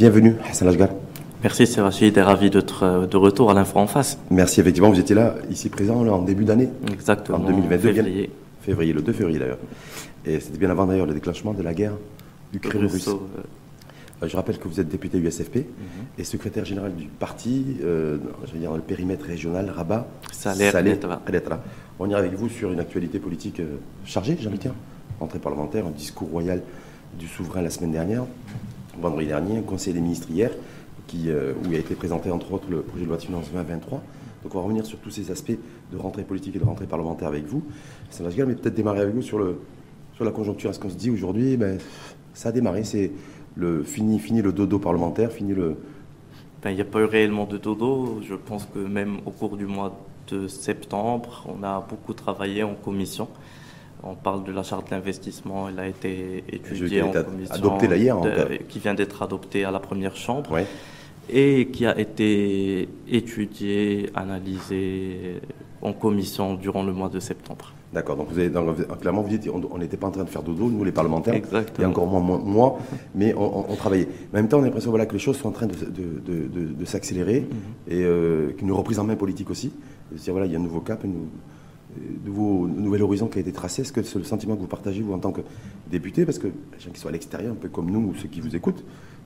Bienvenue, Hassan Ashgar. Merci, et ravi d'être euh, de retour à l'info en face. Merci, effectivement, vous étiez là, ici présent en début d'année. Exactement. En 2022. Février. Février, le 2 février d'ailleurs. Et c'était bien avant d'ailleurs le déclenchement de la guerre ukraino-russe. Russo, euh, Je rappelle que vous êtes député USFP et secrétaire général du parti, euh, je veux dire dans le périmètre régional Rabat. Saleh Saleh. On ira avec vous sur une actualité politique euh, chargée, j'ai envie de dire. Rentrée parlementaire, un discours royal du souverain la semaine dernière, vendredi dernier, un conseil des ministres hier, qui, euh, où a été présenté entre autres le projet de loi de finances 2023. Donc on va revenir sur tous ces aspects de rentrée politique et de rentrée parlementaire avec vous. Ça va se mais peut-être démarrer avec vous sur, la conjoncture. Est-ce qu'on se dit aujourd'hui, ben, ça a démarré, c'est fini le dodo parlementaire, fini le, ben, Il n'y a pas eu réellement de dodo. Je pense que même au cours du mois de septembre, on a beaucoup travaillé en commission. On parle de la charte d'investissement, elle a été étudiée en commission. adoptée là hier, en de- fait. qui vient d'être adoptée à la première chambre. Ouais. et qui a été étudié, analysé en commission durant le mois de septembre. D'accord, donc vous avez, donc, clairement vous dites on n'était pas en train de faire dodo, nous les parlementaires, Exactement. et encore moins moi, moi, mais on, on- on travaillait. Mais en même temps, on a l'impression voilà, que les choses sont en train de, de- de- de- de s'accélérer, et euh, qu'une reprise en main politique aussi. C'est-à-dire, voilà, il y a un nouveau cap, nouveau, nouvel horizon qui a été tracé. Est-ce que c'est le sentiment que vous partagez, vous, en tant que député Parce que les gens qui sont à l'extérieur, un peu comme nous, ou ceux qui vous écoutent,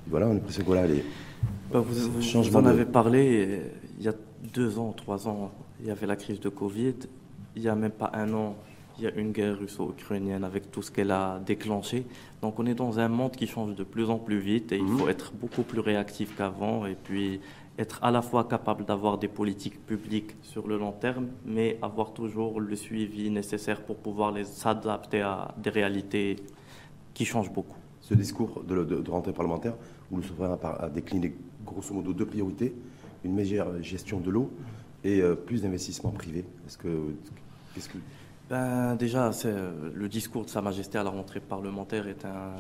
voilà, on a l'impression que voilà, les, Bah, vous, vous- en de- avez parlé euh, il y a deux ans, trois ans, il y avait la crise de Covid. Il n'y a même pas un an, il y a une guerre russo-ukrainienne avec tout ce qu'elle a déclenché. Donc on est dans un monde qui change de plus en plus vite et il faut être beaucoup plus réactif qu'avant et puis être à la fois capable d'avoir des politiques publiques sur le long terme, mais avoir toujours le suivi nécessaire pour pouvoir les s'adapter à des réalités qui changent beaucoup. ce discours de, de- de rentrée parlementaire où le souverain a, a décliné grosso modo deux priorités une meilleure gestion de l'eau et euh, plus d'investissements privés. Est-ce que qu'est-ce que Ben, déjà, c'est, euh, le discours de Sa Majesté à la rentrée parlementaire est un,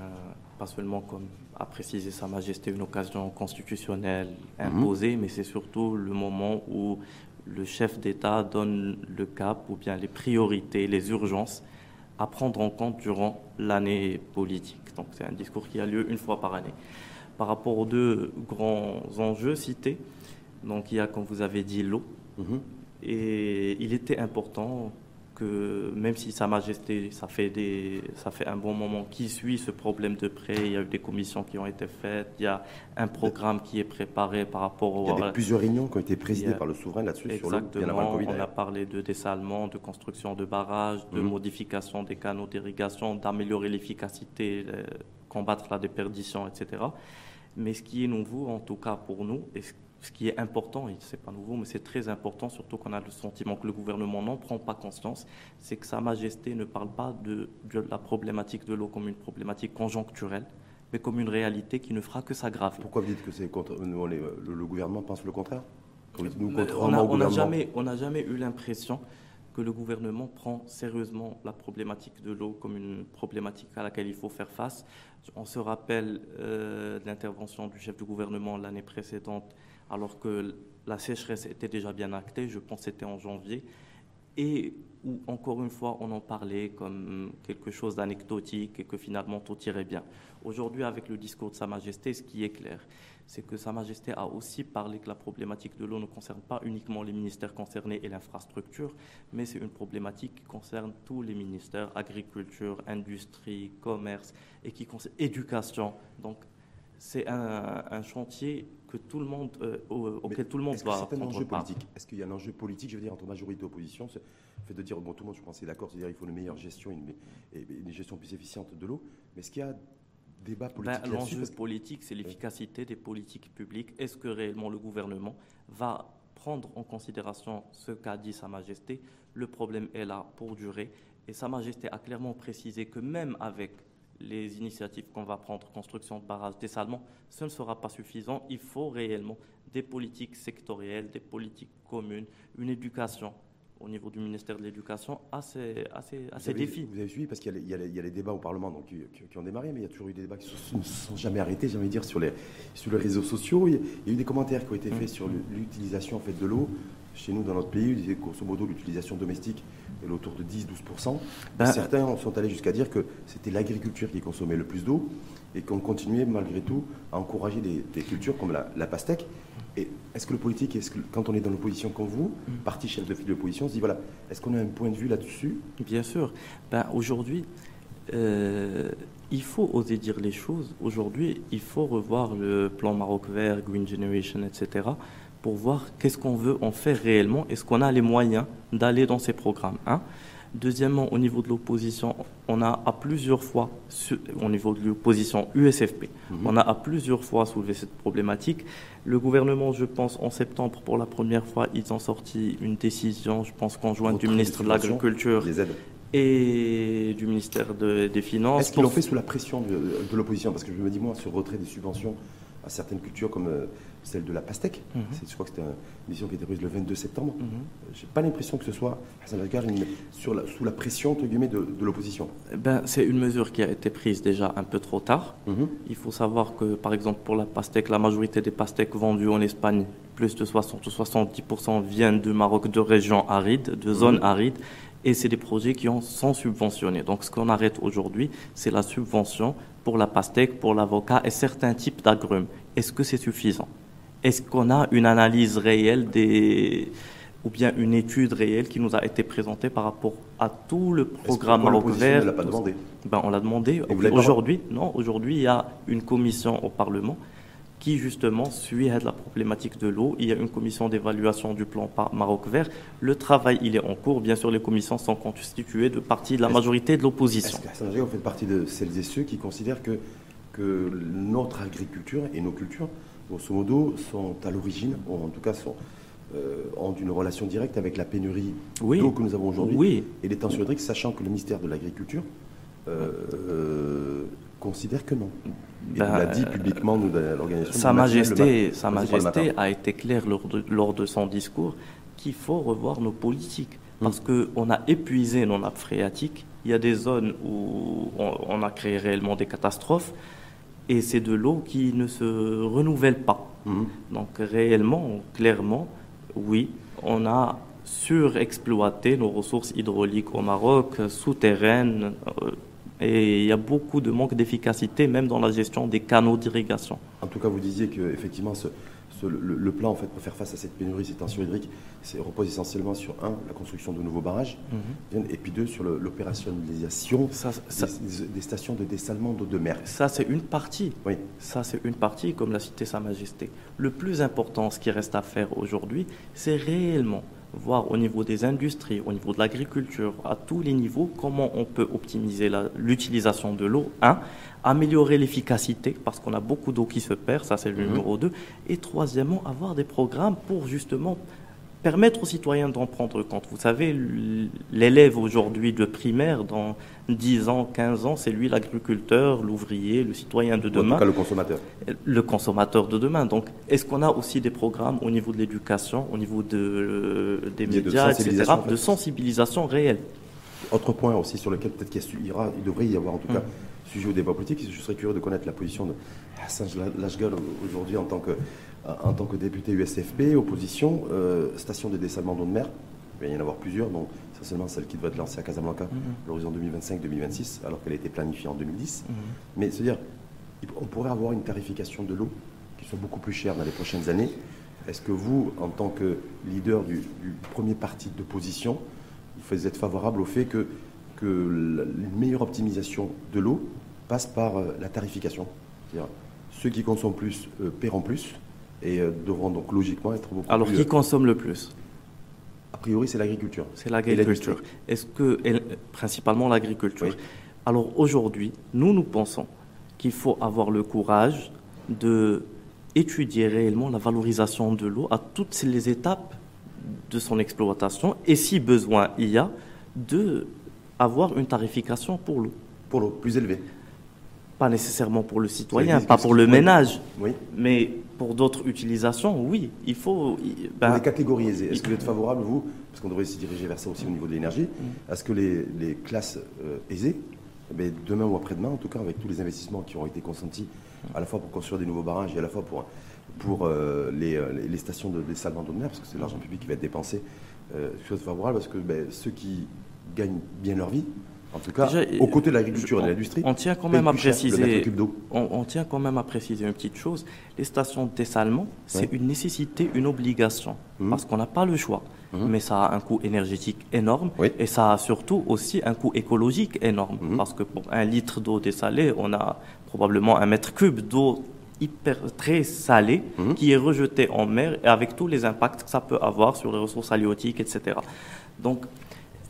pas seulement, comme a précisé Sa Majesté, une occasion constitutionnelle imposée, mais c'est surtout le moment où le chef d'État donne le cap ou bien les priorités, les urgences à prendre en compte durant l'année politique. Donc c'est un discours qui a lieu une fois par année. Par rapport aux deux grands enjeux cités, donc il y a, comme vous avez dit, l'eau. Mhm. Et il était important que, même si Sa Majesté, ça fait, des, ça fait un bon moment qui suit ce problème de près, il y a eu des commissions qui ont été faites, il y a un programme qui est préparé par rapport au... Il y a des, plusieurs réunions qui ont été présidées a- par le souverain là-dessus sur Exactement. Covid. On a parlé de dessalement, de construction de barrages, de Mhm. modification des canaux d'irrigation, d'améliorer l'efficacité, euh, combattre la déperdition, etc. Mais ce qui est nouveau, en tout cas pour nous, et ce- ce qui est important, et c'est pas nouveau, mais c'est très important, surtout qu'on a le sentiment que le gouvernement n'en prend pas conscience, c'est que Sa Majesté ne parle pas de, de la problématique de l'eau comme une problématique conjoncturelle, mais comme une réalité qui ne fera que s'aggraver. Pourquoi vous dites que c'est contre le, le gouvernement pense le contraire? Nous, contrairement on n'a gouvernement. jamais, jamais eu l'impression que le gouvernement prend sérieusement la problématique de l'eau comme une problématique à laquelle il faut faire face. On se rappelle euh, de l'intervention du chef du gouvernement l'année précédente, alors que la sécheresse était déjà bien actée, je pense que c'était en janvier, et où, encore une fois, on en parlait comme quelque chose d'anecdotique et que finalement tout irait bien. Aujourd'hui, avec le discours de Sa Majesté, ce qui est clair, c'est que Sa Majesté a aussi parlé que la problématique de l'eau ne concerne pas uniquement les ministères concernés et l'infrastructure, mais c'est une problématique qui concerne tous les ministères, agriculture, industrie, commerce, et qui concerne éducation. Donc, c'est un, un chantier que tout le monde, euh, au- auquel tout le monde prendre enjeu part. politique? Est-ce qu'il y a un enjeu politique, je veux dire, entre majorité et opposition Ce fait de dire, bon, tout le monde, je pense, est d'accord, c'est-à-dire il faut une meilleure gestion une, et une gestion plus efficiente de l'eau. Mais est-ce qu'il y a débat Ben, politique L'enjeu que- politique, c'est l'efficacité des politiques publiques. Est-ce que réellement le gouvernement va prendre en considération ce qu'a dit Sa Majesté? Le problème est là pour durer. Et Sa Majesté a clairement précisé que même avec les initiatives qu'on va prendre, construction de barrages, dessalement, ce ne sera pas suffisant. Il faut réellement des politiques sectorielles, des politiques communes, une éducation au niveau du ministère de l'Éducation à ces, à défis. Vous avez suivi parce qu'il y, y, a les débats au Parlement donc, qui, ont démarré, mais il y a toujours eu des débats qui ne se sont jamais arrêtés, j'ai envie de dire, sur les, sur les réseaux sociaux. Il y, a, eu des commentaires qui ont été faits sur l'utilisation en fait, de l'eau. Chez nous, dans notre pays, grosso modo, l'utilisation domestique est autour de 10-12%. Ben, Certains sont allés jusqu'à dire que c'était l'agriculture qui consommait le plus d'eau et qu'on continuait malgré tout à encourager des, cultures comme la, la pastèque. Et est-ce que le politique, est-ce que, quand on est dans l'opposition comme vous, mm. parti chef de file de l'opposition, on se dit voilà, est-ce qu'on a un point de vue là-dessus? Bien sûr. Ben, Aujourd'hui, euh, il faut oser dire les choses. Aujourd'hui, il faut revoir le plan Maroc vert, Green Generation, etc. pour voir qu'est-ce qu'on veut en faire réellement. Est-ce qu'on a les moyens d'aller dans ces programmes hein Deuxièmement, au niveau de l'opposition, on a à plusieurs fois, au niveau de l'opposition USFP, mhm. on a à plusieurs fois soulevé cette problématique. Le gouvernement, je pense, en septembre, pour la première fois, ils ont sorti une décision, je pense, conjointe du ministre de l'Agriculture et du ministère des Finances. Est-ce qu'ils l'ont fait sous la pression de, de l'opposition? Parce que je me dis, moi, sur le retrait des subventions à certaines cultures comme euh, celle de la pastèque. Mhm. Je crois que c'était une mission qui était prise le 22 septembre. Mhm. Je n'ai pas l'impression que ce soit Hassan sur sous la pression entre guillemets, de, l'opposition. Eh ben, C'est une mesure qui a été prise déjà un peu trop tard. Mhm. Il faut savoir que, par exemple, pour la pastèque, la majorité des pastèques vendues en Espagne, plus de 60 ou 70% viennent du Maroc, de régions arides, de zones arides. Et c'est des projets qui ont, sont subventionnés. Donc ce qu'on arrête aujourd'hui, c'est la subvention pour la pastèque, pour l'avocat et certains types d'agrumes. Est-ce que c'est suffisant? Est-ce qu'on a une analyse réelle des ou bien une étude réelle qui nous a été présentée par rapport à tout le programme Maroc vert. On l'a pas demandé? Ben, on l'a demandé. Aujourd'hui, non. Aujourd'hui, il y a une commission au Parlement qui justement suit la problématique de l'eau. Il y a une commission d'évaluation du plan Maroc vert. Le travail, il est en cours. Bien sûr, les commissions sont constituées de parties de la majorité de l'opposition. Est-ce que vous faites partie de celles et ceux qui considèrent que, que notre agriculture et nos cultures, grosso modo, sont à l'origine, ou en tout cas sont, euh, ont une relation directe avec la pénurie d'eau que nous avons aujourd'hui oui. et les tensions hydriques, sachant que le ministère de l'Agriculture euh, euh, considère que non. Il ben, l'a dit publiquement, nous, l'organisation. Sa Majesté, Sa Majesté a été claire lors de, lors de son discours qu'il faut revoir nos politiques. Parce qu'on a épuisé nos nappes phréatiques. Il y a des zones où on, a créé réellement des catastrophes. Et c'est de l'eau qui ne se renouvelle pas. Hmm. Donc réellement, clairement, oui, on a surexploité nos ressources hydrauliques au Maroc, souterraines, euh, et il y a beaucoup de manque d'efficacité, même dans la gestion des canaux d'irrigation. En tout cas, vous disiez que effectivement, ce, le, plan en fait, pour faire face à cette pénurie, ces tensions hydriques, repose essentiellement sur, un, la construction de nouveaux barrages, mhm. et puis deux, sur l'opérationnalisation des, des, stations de dessalement d'eau de mer. Ça, c'est une partie. Oui. Ça, c'est une partie, comme l'a cité Sa Majesté. Le plus important, ce qui reste à faire aujourd'hui, c'est réellement voir au niveau des industries, au niveau de l'agriculture, à tous les niveaux, comment on peut optimiser l'utilisation de l'eau. Un, améliorer l'efficacité, parce qu'on a beaucoup d'eau qui se perd, ça c'est le mhm. numéro deux. Et troisièmement, avoir des programmes pour justement permettre aux citoyens d'en prendre compte. Vous savez, l'élève aujourd'hui de primaire, dans 10 ans, 15 ans, c'est lui l'agriculteur, l'ouvrier, le citoyen de demain. En tout cas, le consommateur. Le consommateur de demain. Donc, est-ce qu'on a aussi des programmes au niveau de l'éducation, au niveau de, des médias, etc., de sensibilisation réelle? Autre point aussi sur lequel peut-être qu'il il devrait y avoir en tout cas mm. sujet au débat politique, je serais curieux de connaître la position de Hassan Lashgal aujourd'hui en tant que en tant que député USFP, opposition, euh, station de dessalement d'eau de mer. Il va y en avoir plusieurs, donc essentiellement celle qui doit être lancée à Casablanca, mhm. l'horizon 2025-2026, alors qu'elle a été planifiée en 2010. Mhm. Mais c'est-à-dire, on pourrait avoir une tarification de l'eau qui soit beaucoup plus chère dans les prochaines années. Est-ce que vous, en tant que leader du, premier parti d'opposition, vous êtes favorable au fait que, que la, meilleure optimisation de l'eau passe par euh, la tarification. C'est-à-dire, ceux qui consomment plus euh, paieront plus, et euh, devront donc logiquement être beaucoup Alors, qui consomme le plus? A priori, c'est l'agriculture. C'est l'agriculture. Est-ce que, principalement l'agriculture? Alors aujourd'hui, nous, nous pensons qu'il faut avoir le courage de étudier réellement la valorisation de l'eau à toutes les étapes de son exploitation et si besoin il y a, de avoir une tarification pour l'eau. Pour l'eau, plus élevée pas nécessairement pour le citoyen, pas pour le ménage, Oui. mais pour d'autres utilisations, oui, il faut. ben, les catégories aisées, est-ce que vous êtes favorable, vous, parce qu'on devrait se diriger vers ça aussi au niveau de l'énergie, Mm. à ce que les, les classes euh, aisées, eh bien, demain ou après-demain, en tout cas, avec tous les investissements qui auront été consentis, à la fois pour construire des nouveaux barrages et à la fois pour, pour euh, les, euh, les- les stations de dessalement d'eau de mer, parce que c'est l'argent public qui va être dépensé, euh, suis favorable parce que ben, ceux qui gagnent bien leur vie, en tout cas, Déjà, aux côtés de l'agriculture et de l'industrie, on tient quand même à préciser- on, on tient quand même à préciser une petite chose. Les stations de dessalement, c'est Ouais. une nécessité, une obligation, Mhm. parce qu'on n'a pas le choix. Mhm. Mais ça a un coût énergétique énorme Oui. et ça a surtout aussi un coût écologique énorme. Mhm. Parce que pour un litre d'eau dessalée, on a probablement un mètre cube d'eau hyper très salée Mhm. qui est rejetée en mer et avec tous les impacts que ça peut avoir sur les ressources halieutiques, etc. Donc,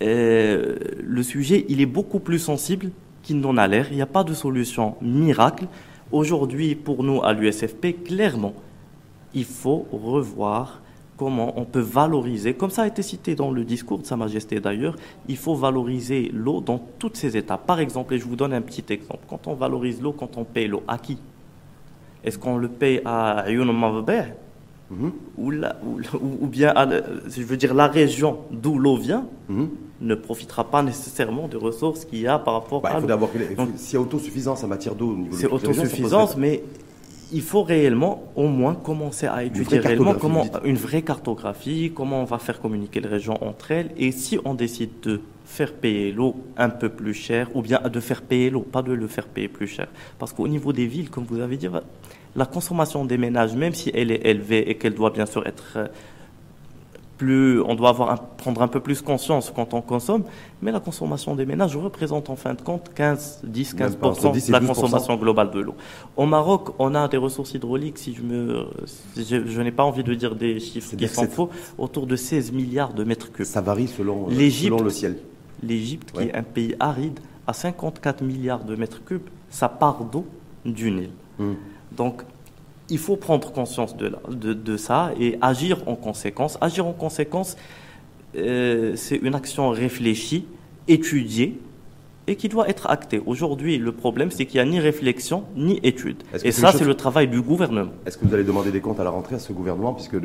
euh, le sujet, il est beaucoup plus sensible qu'il n'en a l'air. Il n'y a pas de solution miracle. Aujourd'hui, pour nous, à l'USFP, clairement, il faut revoir comment on peut valoriser, comme ça a été cité dans le discours de Sa Majesté d'ailleurs, il faut valoriser l'eau dans toutes ses étapes. Par exemple, et je vous donne un petit exemple, quand on valorise l'eau, quand on paye l'eau, à qui? Est-ce qu'on le paye à Ayoun Mhm. ou, bien, à je veux dire, la région d'où l'eau vient Mhm. ne profitera pas nécessairement des ressources qu'il y a par rapport Bah, à il faut d'abord s'il y a autosuffisance en matière d'eau au niveau C'est autosuffisance, mais il faut réellement, au moins, commencer à étudier réellement comment une vraie cartographie, comment on va faire communiquer les régions entre elles, et si on décide de faire payer l'eau un peu plus cher, ou bien de faire payer l'eau, pas de le faire payer plus cher, parce qu'au niveau des villes, comme vous avez dit, la consommation des ménages, même si elle est élevée et qu'elle doit bien sûr être euh, plus, on doit avoir un- prendre un peu plus conscience quand on consomme, mais la consommation des ménages représente en fin de compte 15, 10, Même 15 pas, entre 10 et de la 12%. consommation globale de l'eau. Au Maroc, on a des ressources hydrauliques, si je me, si je, je n'ai pas envie de dire des chiffres qui sont faux, autour de 16 milliards de mètres cubes. Ça varie selon, euh, selon le ciel. L'Égypte, qui est un pays aride, a 54 milliards de mètres cubes, sa part d'eau du Nil. Donc, il faut prendre conscience de, la- de, de ça et agir en conséquence. Agir en conséquence, euh, c'est une action réfléchie, étudiée et qui doit être actée. Aujourd'hui, le problème, c'est qu'il n'y a ni réflexion ni étude. Et ça, chose- c'est le travail du gouvernement. Est-ce que vous allez demander des comptes à la rentrée à ce gouvernement, puisque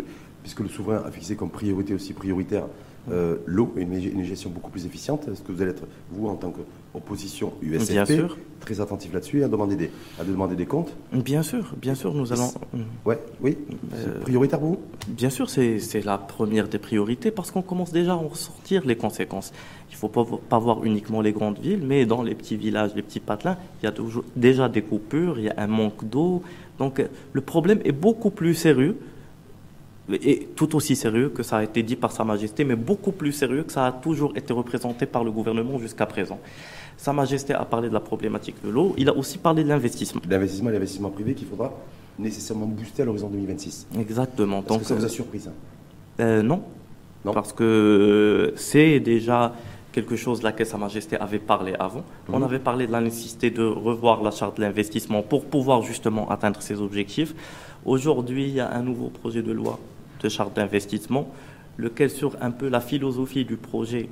puisque le souverain a fixé comme priorité aussi prioritaire euh, l'eau et une, une gestion beaucoup plus efficiente Est-ce que vous allez être, vous, en tant qu'opposition USFP, Bien sûr. très attentif là-dessus et à demander des, à demander des comptes? Bien sûr, bien sûr, nous allons. Ouais, oui Euh, prioritaire pour vous? Bien sûr, c'est la première des priorités parce qu'on commence déjà à en ressortir les conséquences. Il ne faut pas, pas voir uniquement les grandes villes, mais dans les petits villages, les petits patelins, il y a toujours, déjà des coupures, il y a un manque d'eau. Donc euh, le problème est beaucoup plus sérieux, et tout aussi sérieux que ça a été dit par Sa Majesté, mais beaucoup plus sérieux que ça a toujours été représenté par le gouvernement jusqu'à présent. Sa Majesté a parlé de la problématique de l'eau, il a aussi parlé de l'investissement. L'investissement et l'investissement privé qu'il faudra nécessairement booster à l'horizon 2026. Exactement. Est-ce que ça vous a surpris, ça? Euh, non. Non. Parce que euh, c'est déjà quelque chose de laquelle Sa Majesté avait parlé avant. On Mhm. avait parlé de la nécessité de revoir la charte de l'investissement pour pouvoir justement atteindre ces objectifs. Aujourd'hui, il y a un nouveau projet de loi de charte d'investissement, lequel sur un peu la philosophie du projet,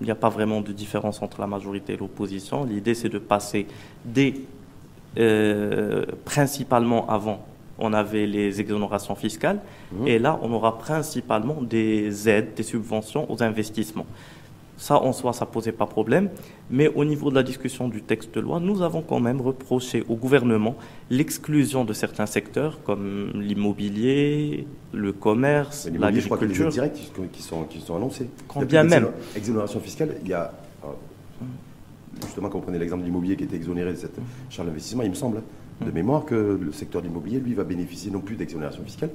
il n'y a pas vraiment de différence entre la majorité et l'opposition. L'idée, c'est de passer des euh, principalement avant, on avait les exonérations fiscales, Mhm. et là, on aura principalement des aides, des subventions aux investissements. Ça, en soi, ça posait pas problème. Mais au niveau de la discussion du texte de loi, nous avons quand même reproché au gouvernement l'exclusion de certains secteurs comme l'immobilier, le commerce, l'agriculture. directes qui sont, qui sont annoncées. Quand bien même. Exonération fiscale, il y a. Justement, quand on prenait l'exemple de l'immobilier qui était exonéré de cette charge d'investissement, il me semble, de mémoire, que le secteur de l'immobilier, lui, va bénéficier non plus d'exonération fiscale,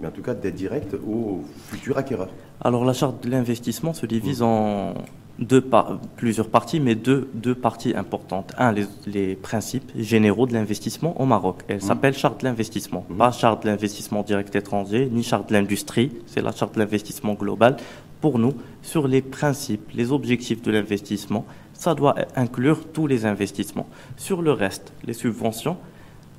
mais en tout cas d'aides directes aux futurs acquéreurs. Alors la charte de l'investissement se divise en deux par- plusieurs parties, mais deux, deux parties importantes. Un, les, les principes généraux de l'investissement au Maroc. Elle s'appelle charte de l'investissement. Mhm. Pas charte de l'investissement direct étranger, ni charte de l'industrie. C'est la charte de l'investissement global. Pour nous, sur les principes, les objectifs de l'investissement, ça doit inclure tous les investissements. Sur le reste, les subventions,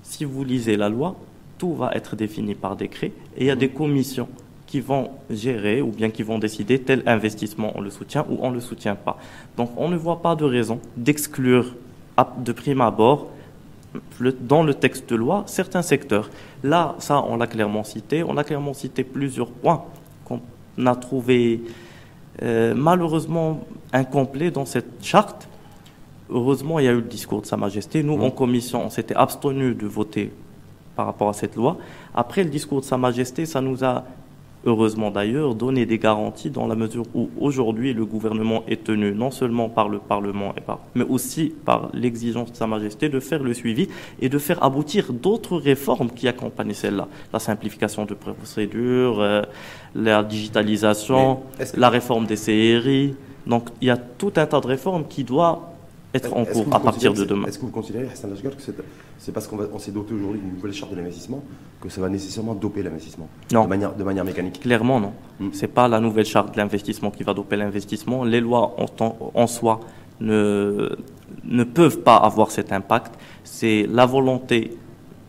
si vous lisez la loi, tout va être défini par décret et il y a des commissions qui vont gérer ou bien qui vont décider tel investissement on le soutient ou on ne le soutient pas. Donc on ne voit pas de raison d'exclure de prime abord dans le texte de loi certains secteurs. Là, ça, on l'a clairement cité. On a clairement cité plusieurs points qu'on a trouvés euh, malheureusement incomplets dans cette charte. Heureusement, il y a eu le discours de Sa Majesté. Nous, en commission, on s'était abstenu de voter par rapport à cette loi. Après le discours de Sa Majesté, ça nous a heureusement d'ailleurs, donné des garanties dans la mesure où aujourd'hui le gouvernement est tenu non seulement par le Parlement, et par, mais aussi par l'exigence de Sa Majesté de faire le suivi et de faire aboutir d'autres réformes qui accompagnent celle-là. La simplification de procédures, euh, la digitalisation, la réforme des CRI. Donc il y a tout un tas de réformes qui doivent être en cours à partir de demain. Est-ce que vous considérez, Hassan que c'est parce qu'on s'est doté aujourd'hui d'une nouvelle charte de l'investissement que ça va nécessairement doper l'investissement Non. De manière, de manière mécanique Clairement, non. Hmm. Ce n'est pas la nouvelle charte de l'investissement qui va doper l'investissement. Les lois en, en soi ne, ne peuvent pas avoir cet impact. C'est la volonté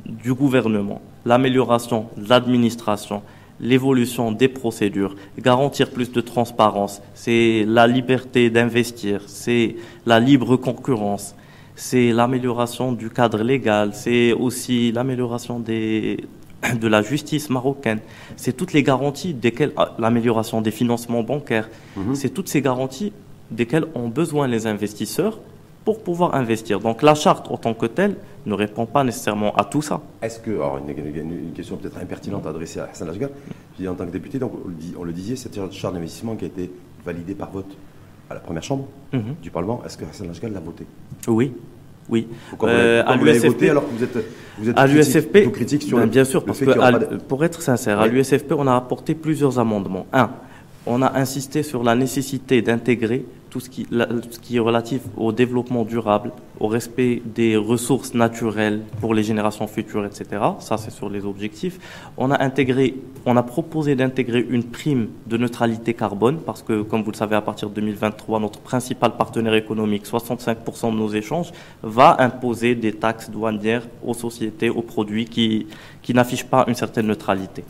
du gouvernement, l'amélioration de l'administration, l'évolution des procédures, garantir plus de transparence, c'est la liberté d'investir, c'est la libre concurrence, c'est l'amélioration du cadre légal, c'est aussi l'amélioration des de la justice marocaine. C'est toutes les garanties desquelles ah, l'amélioration des financements bancaires. Mhm. C'est toutes ces garanties desquelles ont besoin les investisseurs pour pouvoir investir. Donc la charte en tant que telle ne répond pas nécessairement à tout ça. Est-ce que, alors une, question peut-être impertinente adressée à Hassan Lajgar, en tant que député, donc on le disait, cette charte d'investissement qui a été validée par vote à la première chambre mhm. du Parlement, est-ce que Hassan Lajgar l'a voté? Oui. Oui. Euh, à l'USFP, alors que vous êtes, vous êtes à critique, critique sur ben, bien sûr, parce que pour être sincère, à l'USFP, on a apporté plusieurs amendements. Un, on a insisté sur la nécessité d'intégrer tout ce qui, ce qui est relatif au développement durable, au respect des ressources naturelles pour les générations futures, etc. Ça, c'est sur les objectifs. On a intégré, on a proposé d'intégrer une prime de neutralité carbone parce que, comme vous le savez, à partir de 2023, notre principal partenaire économique, 65% de nos échanges, va imposer des taxes douanières aux sociétés, aux produits qui, qui n'affichent pas une certaine neutralité.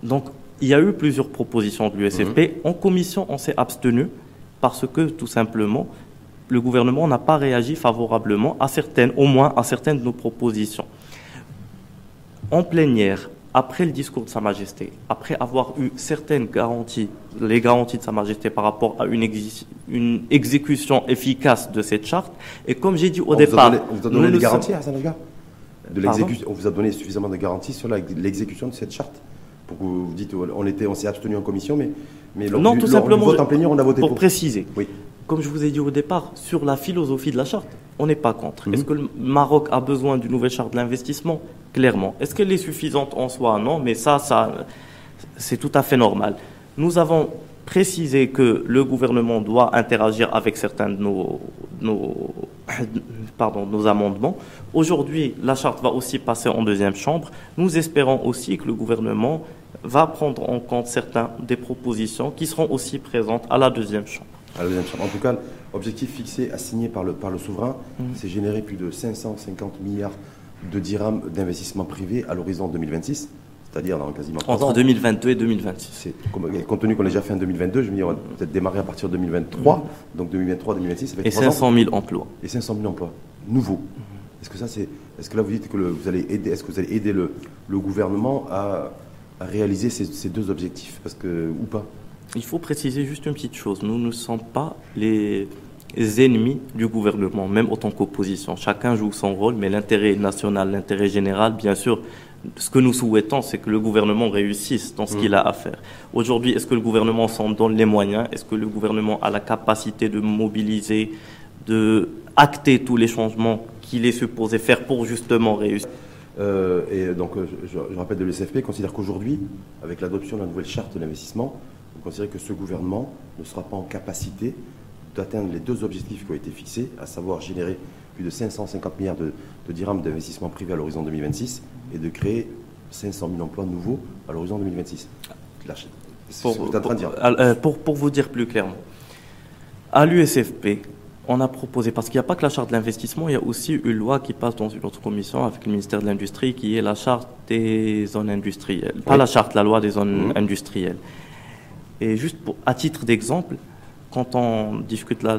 Donc, il y a eu plusieurs propositions de l'USFP. Mmh. En commission, on s'est abstenu parce que tout simplement, le gouvernement n'a pas réagi favorablement à certaines, au moins à certaines de nos propositions. En plénière, après le discours de Sa Majesté, après avoir eu certaines garanties, les garanties de Sa Majesté par rapport à une, une exécution efficace de cette charte, et comme j'ai dit au départ... on vous a donné des garanties à de On vous a donné suffisamment de garanties sur l'exécution de cette charte? Pour que vous dites, on, était, on s'est abstenu en commission, mais mais non, tout simplement, vote en plénière, on a voté pour. Pour préciser, oui. comme je vous ai dit au départ, sur la philosophie de la charte, on n'est pas contre. Mhm. Est-ce que le Maroc a besoin d'une nouvelle charte de l'investissement Clairement. Est-ce qu'elle est suffisante en soi? Non, mais ça, ça c'est tout à fait normal. Nous avons précisé que le gouvernement doit interagir avec certains de nos, nos, pardon, nos amendements. Aujourd'hui, la charte va aussi passer en deuxième chambre. Nous espérons aussi que le gouvernement va prendre en compte certaines des propositions qui seront aussi présentes à la deuxième chambre. À la deuxième chambre. En tout cas, l'objectif fixé, assigné par le, par le souverain, mmh. c'est générer plus de 550 milliards de dirhams d'investissement privé à l'horizon 2026, c'est-à-dire dans quasiment Entre 2022 et 2026. Compte tenu qu'on l'a déjà fait en 2022, je me dis on va peut-être démarrer à partir de 2023, mmh. donc 2023-2026, avec Et 500 000 emplois. Et 500 000 emplois nouveaux. Mmh. Est-ce que ça c'est, est-ce que là vous dites que vous allez aider, est-ce que vous allez aider le, le gouvernement à à réaliser ces, deux objectifs parce que, Ou pas Il faut préciser juste une petite chose. Nous ne sommes pas les ennemis du gouvernement, même autant qu'opposition. Chacun joue son rôle, mais l'intérêt national, l'intérêt général, bien sûr, ce que nous souhaitons, c'est que le gouvernement réussisse dans ce mmh. qu'il a à faire. Aujourd'hui, est-ce que le gouvernement s'en donne les moyens? Est-ce que le gouvernement a la capacité de mobiliser, de acter tous les changements qu'il est supposé faire pour justement réussir? Euh, et donc, euh, je, rappelle de l'USFP considère qu'aujourd'hui, avec l'adoption de la nouvelle charte de l'investissement, vous considérez que ce gouvernement ne sera pas en capacité d'atteindre les deux objectifs qui ont été fixés, à savoir générer plus de 550 milliards de, dirhams d'investissement privé à l'horizon 2026 et de créer 500 000 emplois nouveaux à l'horizon 2026. Pour, ce que vous êtes en train de dire. Euh, pour, pour vous dire plus clairement, à l'USFP, on a proposé, parce qu'il n'y a pas que la charte de l'investissement, il y a aussi une loi qui passe dans une autre commission avec le ministère de l'Industrie, qui est la charte des zones industrielles. Pas la charte, la loi des zones mhm. industrielles. Et juste pour, à titre d'exemple, quand on discute là,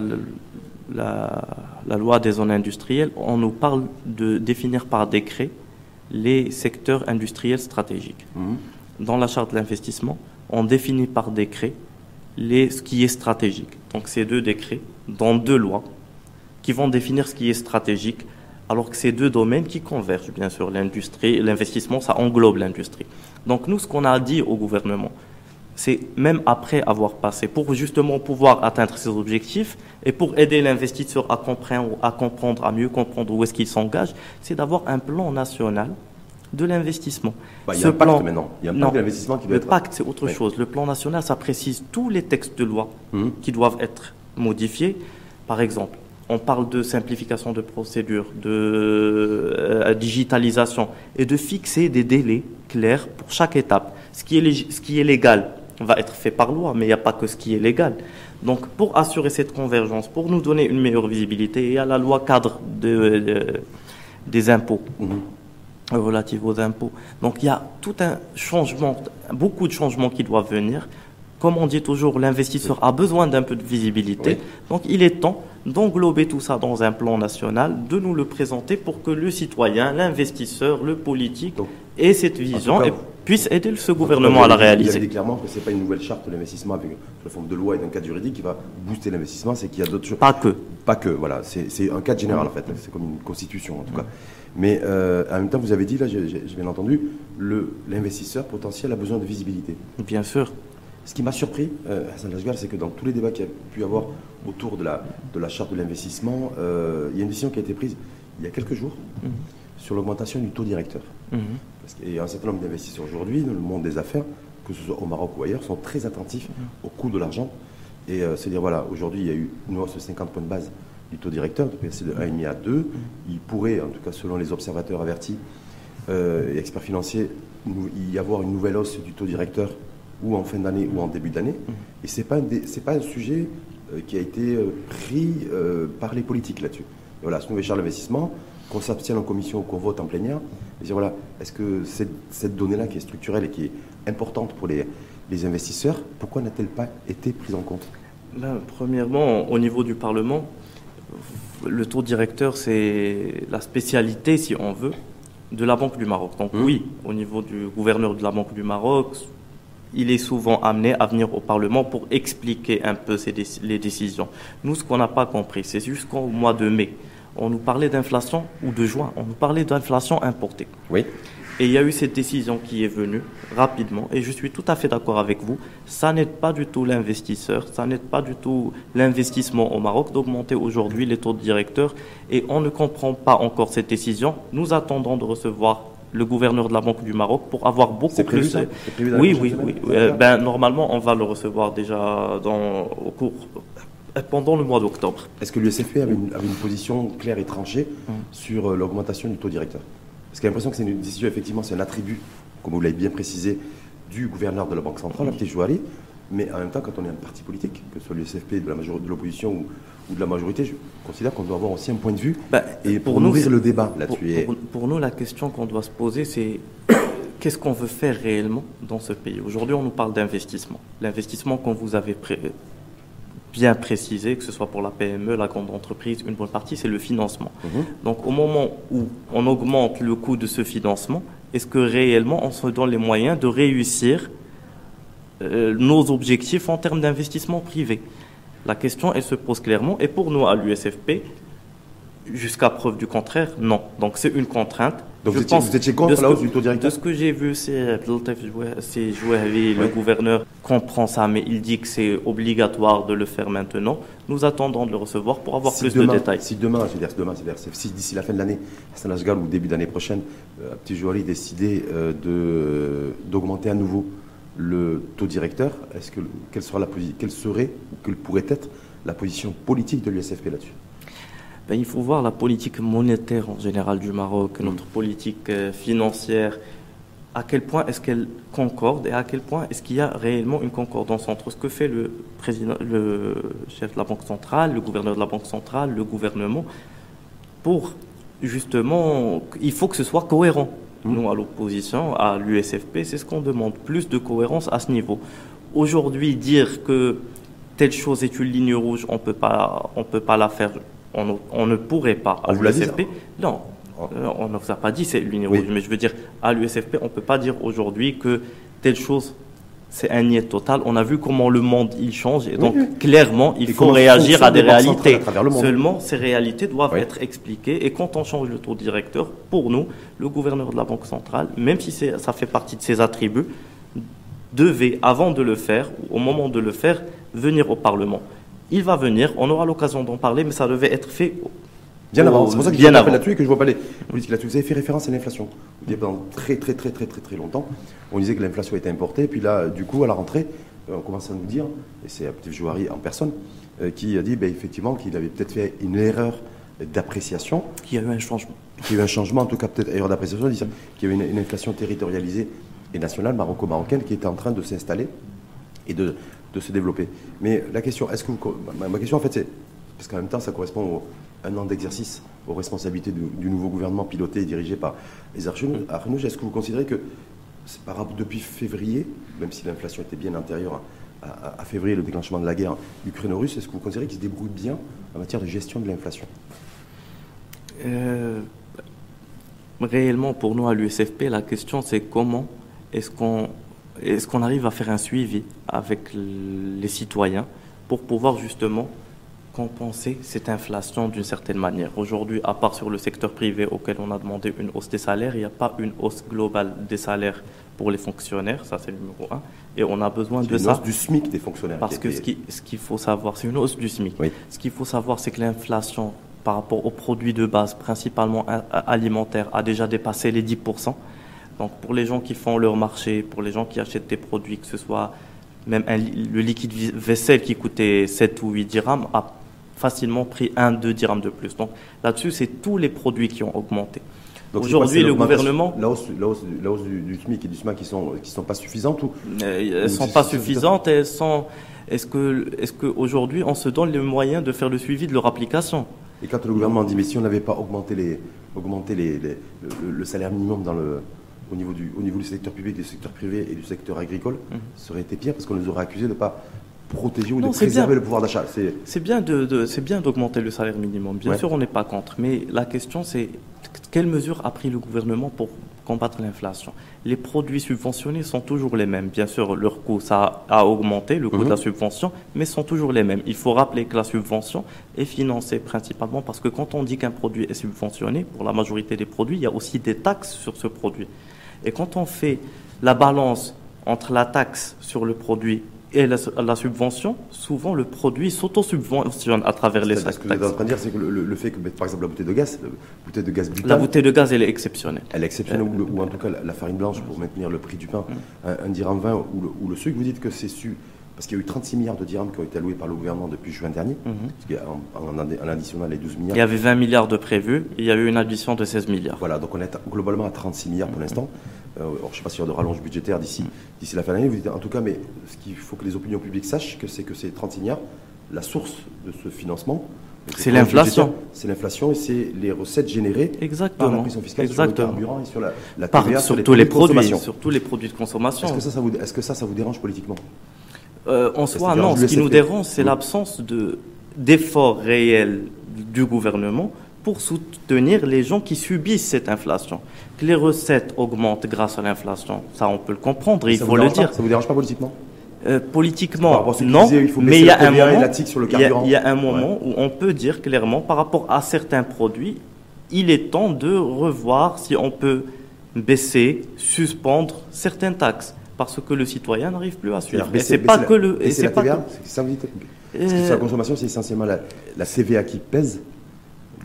la, loi des zones industrielles, on nous parle de définir par décret les secteurs industriels stratégiques. Mhm. Dans la charte de l'investissement, on définit par décret les, ce qui est stratégique. Donc c'est deux décrets dans deux lois qui vont définir ce qui est stratégique, alors que c'est deux domaines qui convergent, bien sûr. L'industrie, l'investissement, ça englobe l'industrie. Donc nous, ce qu'on a dit au gouvernement, c'est même après avoir passé, pour justement pouvoir atteindre ces objectifs et pour aider l'investisseur à comprendre, à comprendre, à mieux comprendre où est-ce qu'il s'engage, c'est d'avoir un plan national de l'investissement. Bah, il y a un pacte maintenant. Il y a un pacte d'investissement qui doit Le pacte, c'est autre chose. Le plan national, ça précise tous les textes de loi hum. qui doivent être modifiés. Par exemple, on parle de simplification de procédures, de euh, digitalisation et de fixer des délais clairs pour chaque étape. Ce qui est, ce qui est légal va être fait par loi, mais il n'y a pas que ce qui est légal. Donc, pour assurer cette convergence, pour nous donner une meilleure visibilité, il y a la loi cadre de, des impôts. Mhm. relative aux impôts. Donc il y a tout un changement, beaucoup de changements qui doivent venir. Comme on dit toujours, l'investisseur a besoin d'un peu de visibilité. Donc il est temps d'englober tout ça dans un plan national, de nous le présenter pour que le citoyen, l'investisseur, le politique ait cette vision puisse aider ce gouvernement à la réaliser. Vous dit clairement que ce n'est pas une nouvelle charte de l'investissement avec la forme de loi et d'un cadre juridique qui va booster l'investissement, c'est qu'il y a d'autres choses. Pas que. Pas que, voilà. C'est un cadre général en fait. C'est comme une constitution en tout cas. Mais euh, en même temps, vous avez dit, là, j'ai bien entendu, l'investisseur potentiel a besoin de visibilité. Bien sûr. Ce qui m'a surpris, euh, Hassan Lajgal, c'est que dans tous les débats qu'il y a pu y avoir autour de la, de la charte de l'investissement, euh, il y a une décision qui a été prise il y a quelques jours mhm. sur l'augmentation du taux directeur. Mhm. Et un certain nombre d'investisseurs aujourd'hui, dans le monde des affaires, que ce soit au Maroc ou ailleurs, sont très attentifs au coût de l'argent. Et euh, c'est-à-dire, voilà, aujourd'hui, il y a eu une hausse de 50 points de base du taux directeur, de passer de 1,5 à 2. Il pourrait, en tout cas selon les observateurs avertis euh, et experts financiers, y avoir une nouvelle hausse du taux directeur ou en fin d'année ou en début d'année. Et ce n'est pas, pas, un sujet euh, qui a été pris par les politiques là-dessus. Voilà, ce nouvel charge d'investissement, qu'on s'abstienne en commission ou qu'on vote en plénière, dire voilà, est-ce que cette, cette donnée-là qui est structurelle et qui est importante pour les, les investisseurs, pourquoi n'a-t-elle pas été prise en compte? Ben, Premièrement, au niveau du Parlement, le taux directeur, c'est la spécialité, si on veut, de la Banque du Maroc. Donc mmh. oui, au niveau du gouverneur de la Banque du Maroc, il est souvent amené à venir au Parlement pour expliquer un peu les décisions. Nous, ce qu'on n'a pas compris, c'est jusqu'au mois de mai on nous parlait d'inflation, ou de juin, on nous parlait d'inflation importée. Oui. Et il y a eu cette décision qui est venue rapidement, et je suis tout à fait d'accord avec vous, ça n'aide pas du tout l'investisseur, ça n'aide pas du tout l'investissement au Maroc d'augmenter aujourd'hui les taux de directeur, et on ne comprend pas encore cette décision. Nous attendons de recevoir le gouverneur de la Banque du Maroc pour avoir beaucoup plus. oui, oui, oui. Euh, ben, normalement, on va le recevoir déjà dans, au cours pendant le mois d'octobre. Est-ce que l'USFP avait, une, position claire et tranchée mm. sur euh, l'augmentation du taux directeur? Parce qu'il y a l'impression que c'est une décision, effectivement, c'est un attribut, comme vous l'avez bien précisé, du gouverneur de la Banque centrale, mm. Jouari. Mais en même temps, quand on est un parti politique, que ce soit l'USFP de l'opposition ou, ou, de la majorité, je considère qu'on doit avoir aussi un point de vue bah, et pour, nourrir le débat là-dessus. Pour, pour, nous, la question qu'on doit se poser, c'est qu'est-ce qu'on veut faire réellement dans ce pays? Aujourd'hui, on nous parle d'investissement. L'investissement qu'on vous avait pré bien précisé, que ce soit pour la PME, la grande entreprise, une bonne partie, c'est le financement. Mhm. Donc au moment où on augmente le coût de ce financement, est-ce que réellement on se donne les moyens de réussir euh, nos objectifs en termes d'investissement privé? La question, elle se pose clairement. Et pour nous, à l'USFP, jusqu'à preuve du contraire, non. Donc c'est une contrainte. Donc je vous, étiez, contre la hausse du taux directeur De ce que j'ai vu, c'est le gouverneur comprend ça, mais il dit que c'est obligatoire de le faire maintenant. Nous attendons de le recevoir pour avoir plus de détails. Si demain, je veux dire, demain, si d'ici la fin de l'année, Hassan Asgal ou début d'année prochaine, euh, Petit Jouari décidait euh, de, d'augmenter à nouveau le taux directeur, est-ce que, quelle, sera la, quelle serait ou quelle pourrait être la position politique de l'USFP là-dessus? Ben, il faut voir la politique monétaire en général du Maroc, mm. notre politique euh, financière, à quel point est-ce qu'elle concorde et à quel point est-ce qu'il y a réellement une concordance entre ce que fait le président, le chef de la Banque centrale, le gouverneur de la Banque centrale, le gouvernement, pour justement, il faut que ce soit cohérent. Nous, à l'opposition, à l'USFP, c'est ce qu'on demande, plus de cohérence à ce niveau. Aujourd'hui, dire que telle chose est une ligne rouge, on peut pas, on peut pas la faire, on, ne pourrait pas à l'USFP. Non, oh. euh, on ne vous a pas dit c'est une ligne rouge, mais je veux dire à l'USFP, on peut pas dire aujourd'hui que telle chose c'est un niet total. On a vu comment le monde il change et donc clairement il faut réagir à des réalités. Seulement ces réalités doivent être expliquées et quand on change le taux directeur, pour nous, le gouverneur de la Banque centrale, même si ça fait partie de ses attributs, devait avant de le faire ou au moment de le faire venir au Parlement. Il va venir, on aura l'occasion d'en parler, mais ça devait être fait Bien avant. C'est pour ça que je là-dessus et que je vois pas les politiques là-dessus. Vous avez fait référence à l'inflation. Pendant très, très, très, très, très, très longtemps, on disait que l'inflation était importée. Puis là, du coup, à la rentrée, euh, on commence à nous dire, et c'est Abdel Jouari en personne, euh, qui a dit ben, effectivement qu'il avait peut-être fait une erreur d'appréciation. Qu'il y a eu un changement. Qu'il y a eu un changement, en tout cas peut-être erreur d'appréciation, qu'il y avait une, inflation territorialisée et nationale maroco-marocaine qui était en train de s'installer et de, de, se développer. Mais la question, est-ce que vous, ma, question en fait c'est, parce qu'en même temps ça correspond au, un an d'exercice aux responsabilités du, nouveau gouvernement piloté et dirigé par les Archenouges. Est-ce que vous considérez que, par, depuis février, même si l'inflation était bien antérieure à, février, le déclenchement de la guerre ukraino-russe, est-ce que vous considérez qu'il se débrouille bien en matière de gestion de l'inflation? Euh, Réellement, pour nous à l'USFP, la question c'est comment est-ce qu'on est qu'on arrive à faire un suivi avec les citoyens pour pouvoir justement compenser cette inflation d'une certaine manière. Aujourd'hui, à part sur le secteur privé auquel on a demandé une hausse des salaires, il n'y a pas une hausse globale des salaires pour les fonctionnaires, ça c'est le numéro un. Et on a besoin de une ça. hausse du SMIC des fonctionnaires. Parce que ce qu'il ce faut savoir, c'est une hausse du SMIC. Ce qu'il faut savoir, c'est que l'inflation par rapport aux produits de base, principalement alimentaires, a déjà dépassé les 10%. Donc pour les gens qui font leur marché, pour les gens qui achètent des produits, que ce soit même le liquide vaisselle qui coûtait 7 ou 8 dirhams, a facilement pris 1-2 dirhams de plus. Donc là-dessus, c'est tous les produits qui ont augmenté. Aujourd'hui, le gouvernement. La hausse, la hausse, la hausse du, SMIC et du SMAC qui sont, qui sont pas suffisantes ou Elles ne sont pas suffisantes. Elles sont. Est-ce que, est-ce qu'aujourd'hui, on se donne les moyens de faire le suivi de leur application? Et quand le gouvernement dit mais si on n'avait pas augmenté les, augmenté les, le, salaire minimum dans le, au niveau du, au niveau du secteur public, du secteur privé et du secteur agricole, mmh. ça aurait été pire parce qu'on nous aurait accusés de pas protéger ou de préserver le pouvoir d'achat. C'est bien de, bien d'augmenter le salaire minimum. Bien sûr, on n'est pas contre, mais la question c'est quelles mesures a pris le gouvernement pour combattre l'inflation? Les produits subventionnés sont toujours les mêmes. Bien sûr, leur coût ça a augmenté, le coût de la mhm. subvention, mais sont toujours les mêmes. Il faut rappeler que la subvention est financée principalement parce que quand on dit qu'un produit est subventionné, pour la majorité des produits, il y a aussi des taxes sur ce produit. Et quand on fait la balance entre la taxe sur le produit et la, subvention, souvent le produit s'auto-subventionne à travers les taxes. Ce que vous êtes en train de dire, c'est que le, fait que, par exemple, la bouteille de gaz, la bouteille de gaz La bouteille de gaz, elle est exceptionnelle. Elle est exceptionnelle, ou, en tout cas la, farine blanche pour maintenir le prix du pain, mm. un, dirham 20 ou le, ou le sucre. Vous dites que c'est su, parce qu'il y a eu 36 milliards de dirhams qui ont été alloués par le gouvernement depuis juin dernier, mm-hmm. en, additionnant les 12 milliards. Il y avait 20 milliards de prévus, il y a eu une addition de 16 milliards. Voilà, donc on est globalement à 36 milliards pour l'instant. Euh, je ne sais pas s'il y aura de rallonge budgétaire d'ici d'ici la fin de l'année. Vous dites, en tout cas, mais ce qu'il faut que les opinions publiques sachent, que c'est que ces 36 milliards, la source de ce financement, c'est l'inflation. C'est l'inflation et c'est les recettes générées Exactement. par la pression fiscale sur le carburant et sur la, la TVA, sur, tous les, produits, sur tous les produits de consommation. Est-ce que ça, ça vous, est-ce que ça, ça vous dérange politiquement? Euh, En soi, non. Ce qui nous dérange, c'est l'absence de d'efforts réels du gouvernement pour soutenir les gens qui subissent cette inflation. Que les recettes augmentent grâce à l'inflation, ça on peut le comprendre, il faut le dire. Ça vous dérange pas politiquement euh, politiquement, non, mais il y a un moment, il y, a un moment où on peut dire clairement, par rapport à certains produits, il est temps de revoir si on peut baisser, suspendre certaines taxes, parce que le citoyen n'arrive plus à suivre. Et c'est pas que le, et c'est pas que, ça vous dit, parce que sur la consommation, c'est essentiellement la, la CVA qui pèse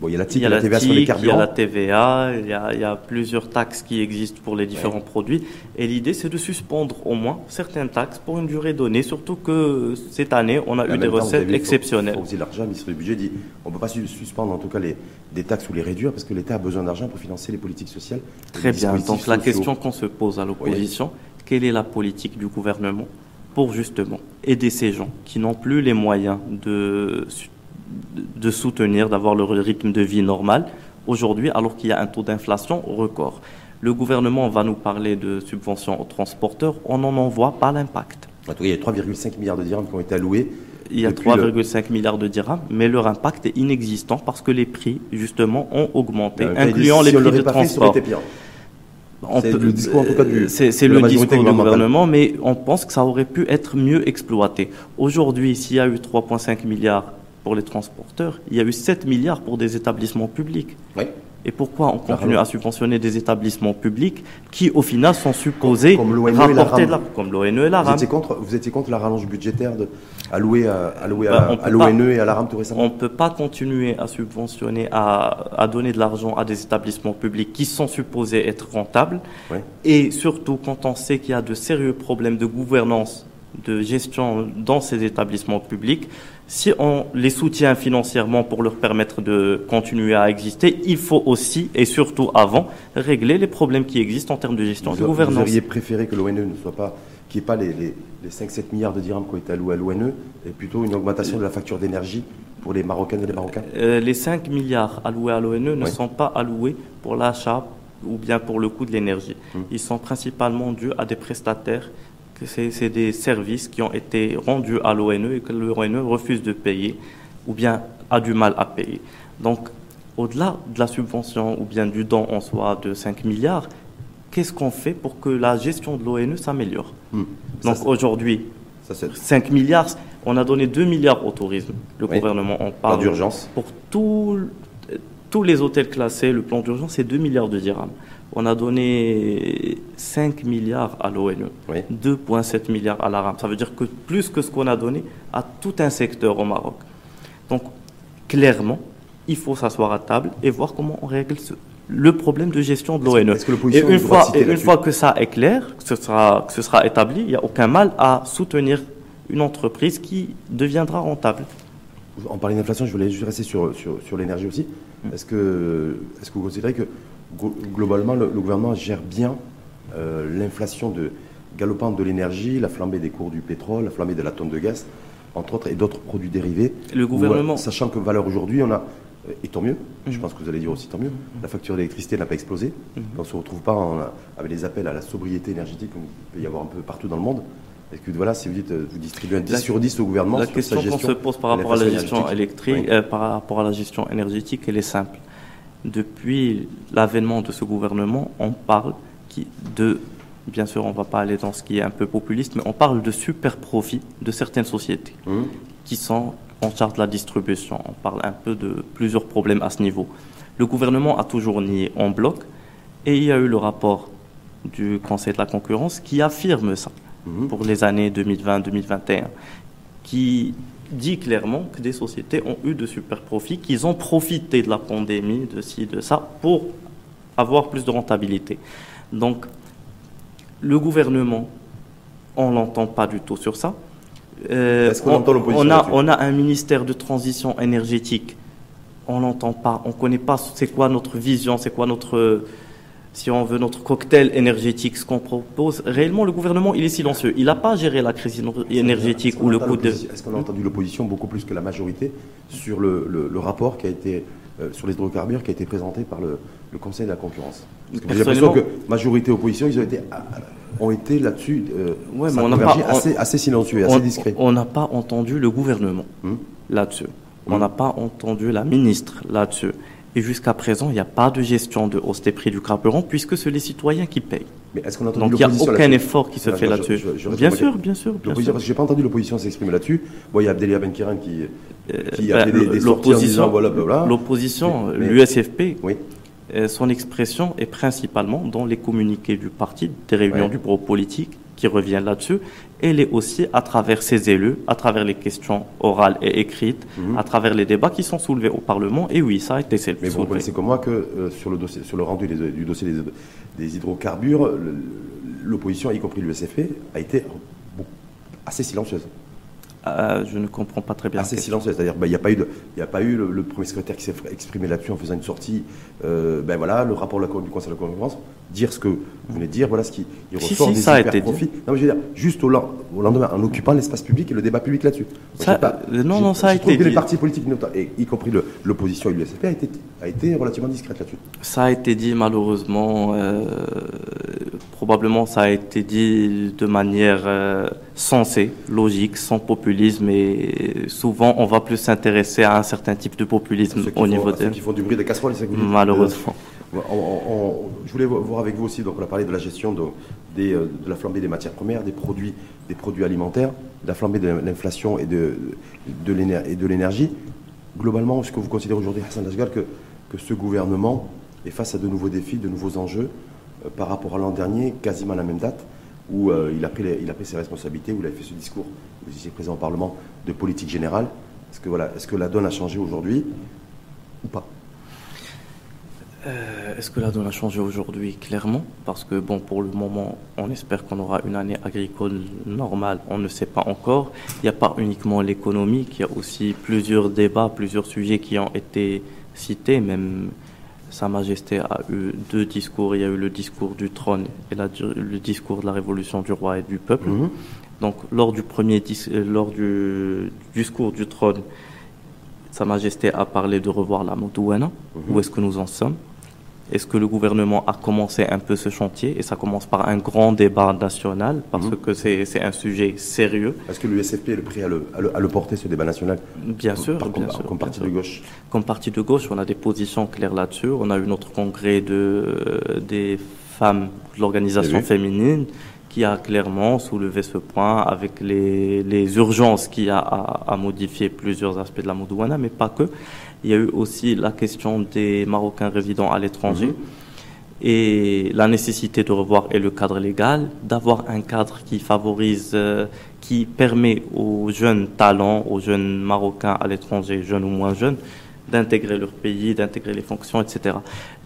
il y a la TIC, il y a la, TVA sur les carburants. Il y a la TVA, il y a, plusieurs taxes qui existent pour les différents produits. Et l'idée, c'est de suspendre au moins certaines taxes pour une durée donnée, surtout que cette année, on a eu des recettes exceptionnelles. Faut, faut l'argent, le ministre du Budget dit on ne peut pas suspendre en tout cas les, des taxes ou les réduire parce que l'État a besoin d'argent pour financer les politiques sociales. Très bien. Donc la question qu'on se pose à l'opposition, quelle est la politique du gouvernement pour justement aider ces gens qui n'ont plus les moyens de de soutenir, d'avoir le rythme de vie normal aujourd'hui, alors qu'il y a un taux d'inflation record. Le gouvernement va nous parler de subventions aux transporteurs, on n'en voit pas l'impact. Il y a 3,5 milliards de dirhams qui ont été alloués Il y a 3,5 milliards de dirhams, mais leur impact est inexistant parce que les prix, justement, ont augmenté, incluant les prix de transport. C'est le discours, en tout cas, du, c'est, le discours du gouvernement, mais on pense que ça aurait pu être mieux exploité. Aujourd'hui, s'il y a eu 3,5 milliards pour les transporteurs, il y a eu 7 milliards pour des établissements publics. Oui. Et pourquoi on continue à subventionner des établissements publics qui, au final, sont supposés comme, comme rapporter de la, comme l'ONE et la RAM. Vous étiez contre, vous étiez contre la rallonge budgétaire de, allouée à, allouée à, ben, l'ONE et à la RAM tout récemment On ne peut pas continuer à subventionner, à, à, donner de l'argent à des établissements publics qui sont supposés être rentables. Oui. Et surtout quand on sait qu'il y a de sérieux problèmes de gouvernance, de gestion dans ces établissements publics si on les soutient financièrement pour leur permettre de continuer à exister, il faut aussi et surtout avant régler les problèmes qui existent en termes de gestion vous, de gouvernance. Vous auriez préféré que l'ONE ne soit pas, qu'il n'y ait pas les, les, 5-7 milliards de dirhams qui ont été alloués à l'ONE et plutôt une augmentation de la facture d'énergie pour les Marocaines et les Marocains? Euh, Les 5 milliards alloués à l'ONE ne sont pas alloués pour l'achat ou bien pour le coût de l'énergie. Hum. Ils sont principalement dus à des prestataires c'est des services qui ont été rendus à l'ONE et que l'ONE refuse de payer ou bien a du mal à payer. Donc, au-delà de la subvention ou bien du don en soi de 5 milliards, qu'est-ce qu'on fait pour que la gestion de l'ONE s'améliore? Hmm. Donc aujourd'hui, 5 milliards, on a donné 2 milliards au tourisme. Le gouvernement en parle. d'urgence. Pour tous les hôtels classés, le plan d'urgence, c'est 2 milliards de dirhams on a donné 5 milliards à l'ONE, 2,7 milliards à la RAM. Ça veut dire que plus que ce qu'on a donné à tout un secteur au Maroc. Donc, clairement, il faut s'asseoir à table et voir comment on règle le problème de gestion de l'ONE. Et une, fois, une fois que ça est clair, que ce sera, que ce sera établi, il n'y a aucun mal à soutenir une entreprise qui deviendra rentable. En parlant d'inflation, je voulais juste rester sur, sur, l'énergie aussi. Mm. Est-ce que, est que vous considérez que globalement, le, gouvernement gère bien euh, l'inflation de, galopante de l'énergie, la flambée des cours du pétrole, la flambée de la tonne de gaz, entre autres, et d'autres produits dérivés. Le gouvernement. sachant que valeur aujourd'hui, on a, euh, et tant mieux, je mhm. pense que vous allez dire aussi tant mieux, mhm. la facture d'électricité n'a pas explosé. Mhm. On ne se retrouve pas avec les appels à la sobriété énergétique qu'il peut y avoir un peu partout dans le monde. Est-ce que voilà, si vous dites, euh, vous distribuez un 10 sur 10 au gouvernement, la question qu'on se pose par rapport à la gestion électrique, par rapport à la gestion énergétique, elle est simple depuis l'avènement de ce gouvernement, on parle de, bien sûr, on ne va pas aller dans ce qui est un peu populiste, mais on parle de super profits de certaines sociétés mmh. qui sont en charge de la distribution. On parle un peu de plusieurs problèmes à ce niveau. Le gouvernement a toujours nié en bloc et il y a eu le rapport du Conseil de la concurrence qui affirme ça mmh. pour les années 2020-2021, qui dit clairement que des sociétés ont eu de super profits, qu'ils ont profité de la pandémie, de ci, de ça, pour avoir plus de rentabilité. Donc, le gouvernement, on l'entend pas du tout sur ça. Euh, Est-ce qu'on on, entend l'opposition on a, on a un ministère de transition énergétique. On l'entend pas. On connaît pas c'est quoi notre vision, c'est quoi notre si on veut notre cocktail énergétique, ce qu'on propose, réellement le gouvernement il est silencieux. Il n'a pas géré la crise énergétique ou le coût de. Est-ce qu'on a entendu l'opposition beaucoup plus que la majorité sur le, le, rapport qui a été euh, sur les hydrocarbures qui a été présenté par le, le Conseil de la concurrence? J'ai l'impression que majorité opposition ils ont été ont été là-dessus euh, ouais, mais on pas, assez, assez silencieux, assez discret. On n'a pas entendu le gouvernement hum. là-dessus. On hum. n'a pas entendu la ministre là-dessus. Et jusqu'à présent, il n'y a pas de gestion de hausse des prix du carburant puisque c'est les citoyens qui payent. Mais est-ce qu'on a Donc il n'y a aucun effort qui se fait là-dessus. Bien sûr, bien sûr. Bien sûr. J'ai pas entendu l'opposition s'exprimer là-dessus. Bon, il y a Abdelia Benkiran qui, euh, a fait des, des l'opposition, voilà, L'opposition, l'USFP, oui. Euh, son expression est principalement dans les communiqués du parti, des réunions du bureau politique qui revient là-dessus, elle est aussi à travers ses élus, à travers les questions orales et écrites, mhm. à travers les débats qui sont soulevés au Parlement. Et oui, ça a été. Mais vous connaissez comme moi que euh, sur, le dossier, sur le rendu du dossier des, hydrocarbures, l'opposition, y compris l'USFP, a été assez silencieuse. Euh, je ne comprends pas très bien. Assez silencieux, c'est-à-dire bah, il n'y a pas eu, a pas eu le, premier secrétaire qui s'est exprimé là-dessus en faisant une sortie. Euh, ben voilà, le rapport du Conseil de la concurrence, dire ce que vous venez de dire, voilà ce qui ressort des ça a été profits. Non, mais je veux dire, juste au, lendemain, en occupant l'espace public et le débat public là-dessus. Non, non, ça a été. Que les partis politiques, y compris l'opposition et l'USFP, a été, a été relativement discrète là-dessus. Ça a été dit malheureusement. Euh, probablement ça a été dit de manière euh, sensée, logique, sans populisme et souvent on va plus s'intéresser à un certain type de populisme au niveau des... qui font du bruit de casseroles, c'est Malheureusement. je voulais voir avec vous aussi, donc on a parlé de la gestion de, de la flambée des matières premières, des produits, des produits alimentaires, de la flambée de l'inflation et de, de l'énergie. Globalement, est-ce que vous considérez aujourd'hui, Hassan Asghar, que, que ce gouvernement est face à de nouveaux défis, de nouveaux enjeux euh, par rapport à l'an dernier, quasiment à la même date, où euh, il, a pris ses responsabilités, où il a fait ce discours, vous étiez présent au Parlement, de politique générale. Est-ce que, voilà, est que la donne a changé aujourd'hui ou pas? Euh, Est-ce que la donne a changé aujourd'hui? Clairement, parce que bon, pour le moment, on espère qu'on aura une année agricole normale. On ne sait pas encore. Il n'y a pas uniquement l'économie, il y a aussi plusieurs débats, plusieurs sujets qui ont été cités, même sa Majesté a eu deux discours. Il y a eu le discours du trône et le discours de la révolution du roi et du peuple. Mhm. Donc, lors du premier euh, lors du, discours du trône, Sa Majesté a parlé de revoir la Moutouana. Mhm. Où est-ce que nous en sommes? Est-ce que le gouvernement a commencé un peu ce chantier? Et ça commence par un grand débat national, parce mhm. que c'est un sujet sérieux. Est-ce que l'USFP est prêt à le, à, le, porter, ce débat national? Bien sûr, comme, bien sûr. Comme parti de gauche Comme parti de gauche, on a des positions claires là-dessus. On a eu notre congrès de, des femmes de l'organisation féminine qui a clairement soulevé ce point avec les, les urgences qui a à, à, modifier plusieurs aspects de la Moudouana, mais pas que. Il y a eu aussi la question des Marocains résidant à l'étranger. Mhm. Et la nécessité de revoir et le cadre légal, d'avoir un cadre qui favorise, euh, qui permet aux jeunes talents, aux jeunes Marocains à l'étranger, jeunes ou moins jeunes, d'intégrer leur pays, d'intégrer les fonctions, etc.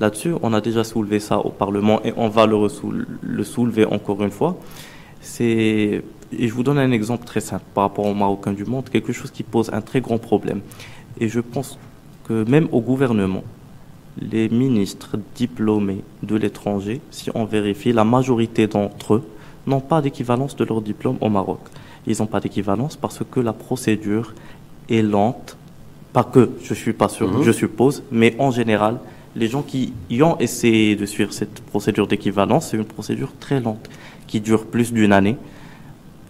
Là-dessus, on a déjà soulevé ça au Parlement et on va le, le soulever encore une fois. C'est et je vous donne un exemple très simple par rapport aux Marocains du monde, quelque chose qui pose un très grand problème. Et je pense même au gouvernement, les ministres diplômés de l'étranger, si on vérifie, la majorité d'entre eux n'ont pas d'équivalence de leur diplôme au Maroc. Ils n'ont pas d'équivalence parce que la procédure est lente. Pas que, je suis pas sûr, mhm. je suppose, mais en général, les gens qui y ont essayé de suivre cette procédure d'équivalence, c'est une procédure très lente, qui dure plus d'une année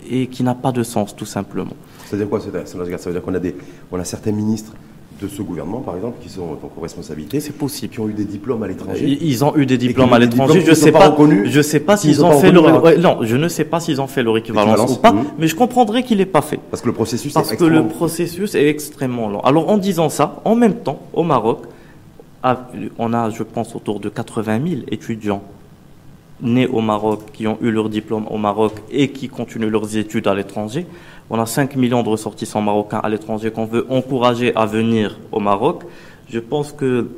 et qui n'a pas de sens, tout simplement. Ça veut dire quoi? Ça veut dire qu'on a, des, on a certains ministres de ce gouvernement, par exemple, qui sont en responsabilité. C'est possible. Qui ont eu des diplômes à l'étranger. Ils ont eu des diplômes à l'étranger. Je sais pas. Je sais pas s'ils ont fait leur. non, je ne sais pas s'ils ont fait leur équivalence, ou pas. Mais je comprendrais qu'il n'est pas fait. Parce que le processus. Parce que le processus est extrêmement long. Alors en disant ça, en même temps, au Maroc, on a, je pense, autour de 80 000 étudiants nés au Maroc, qui ont eu leur diplôme au Maroc et qui continuent leurs études à l'étranger. On a 5 millions de ressortissants marocains à l'étranger qu'on veut encourager à venir au Maroc. Je pense que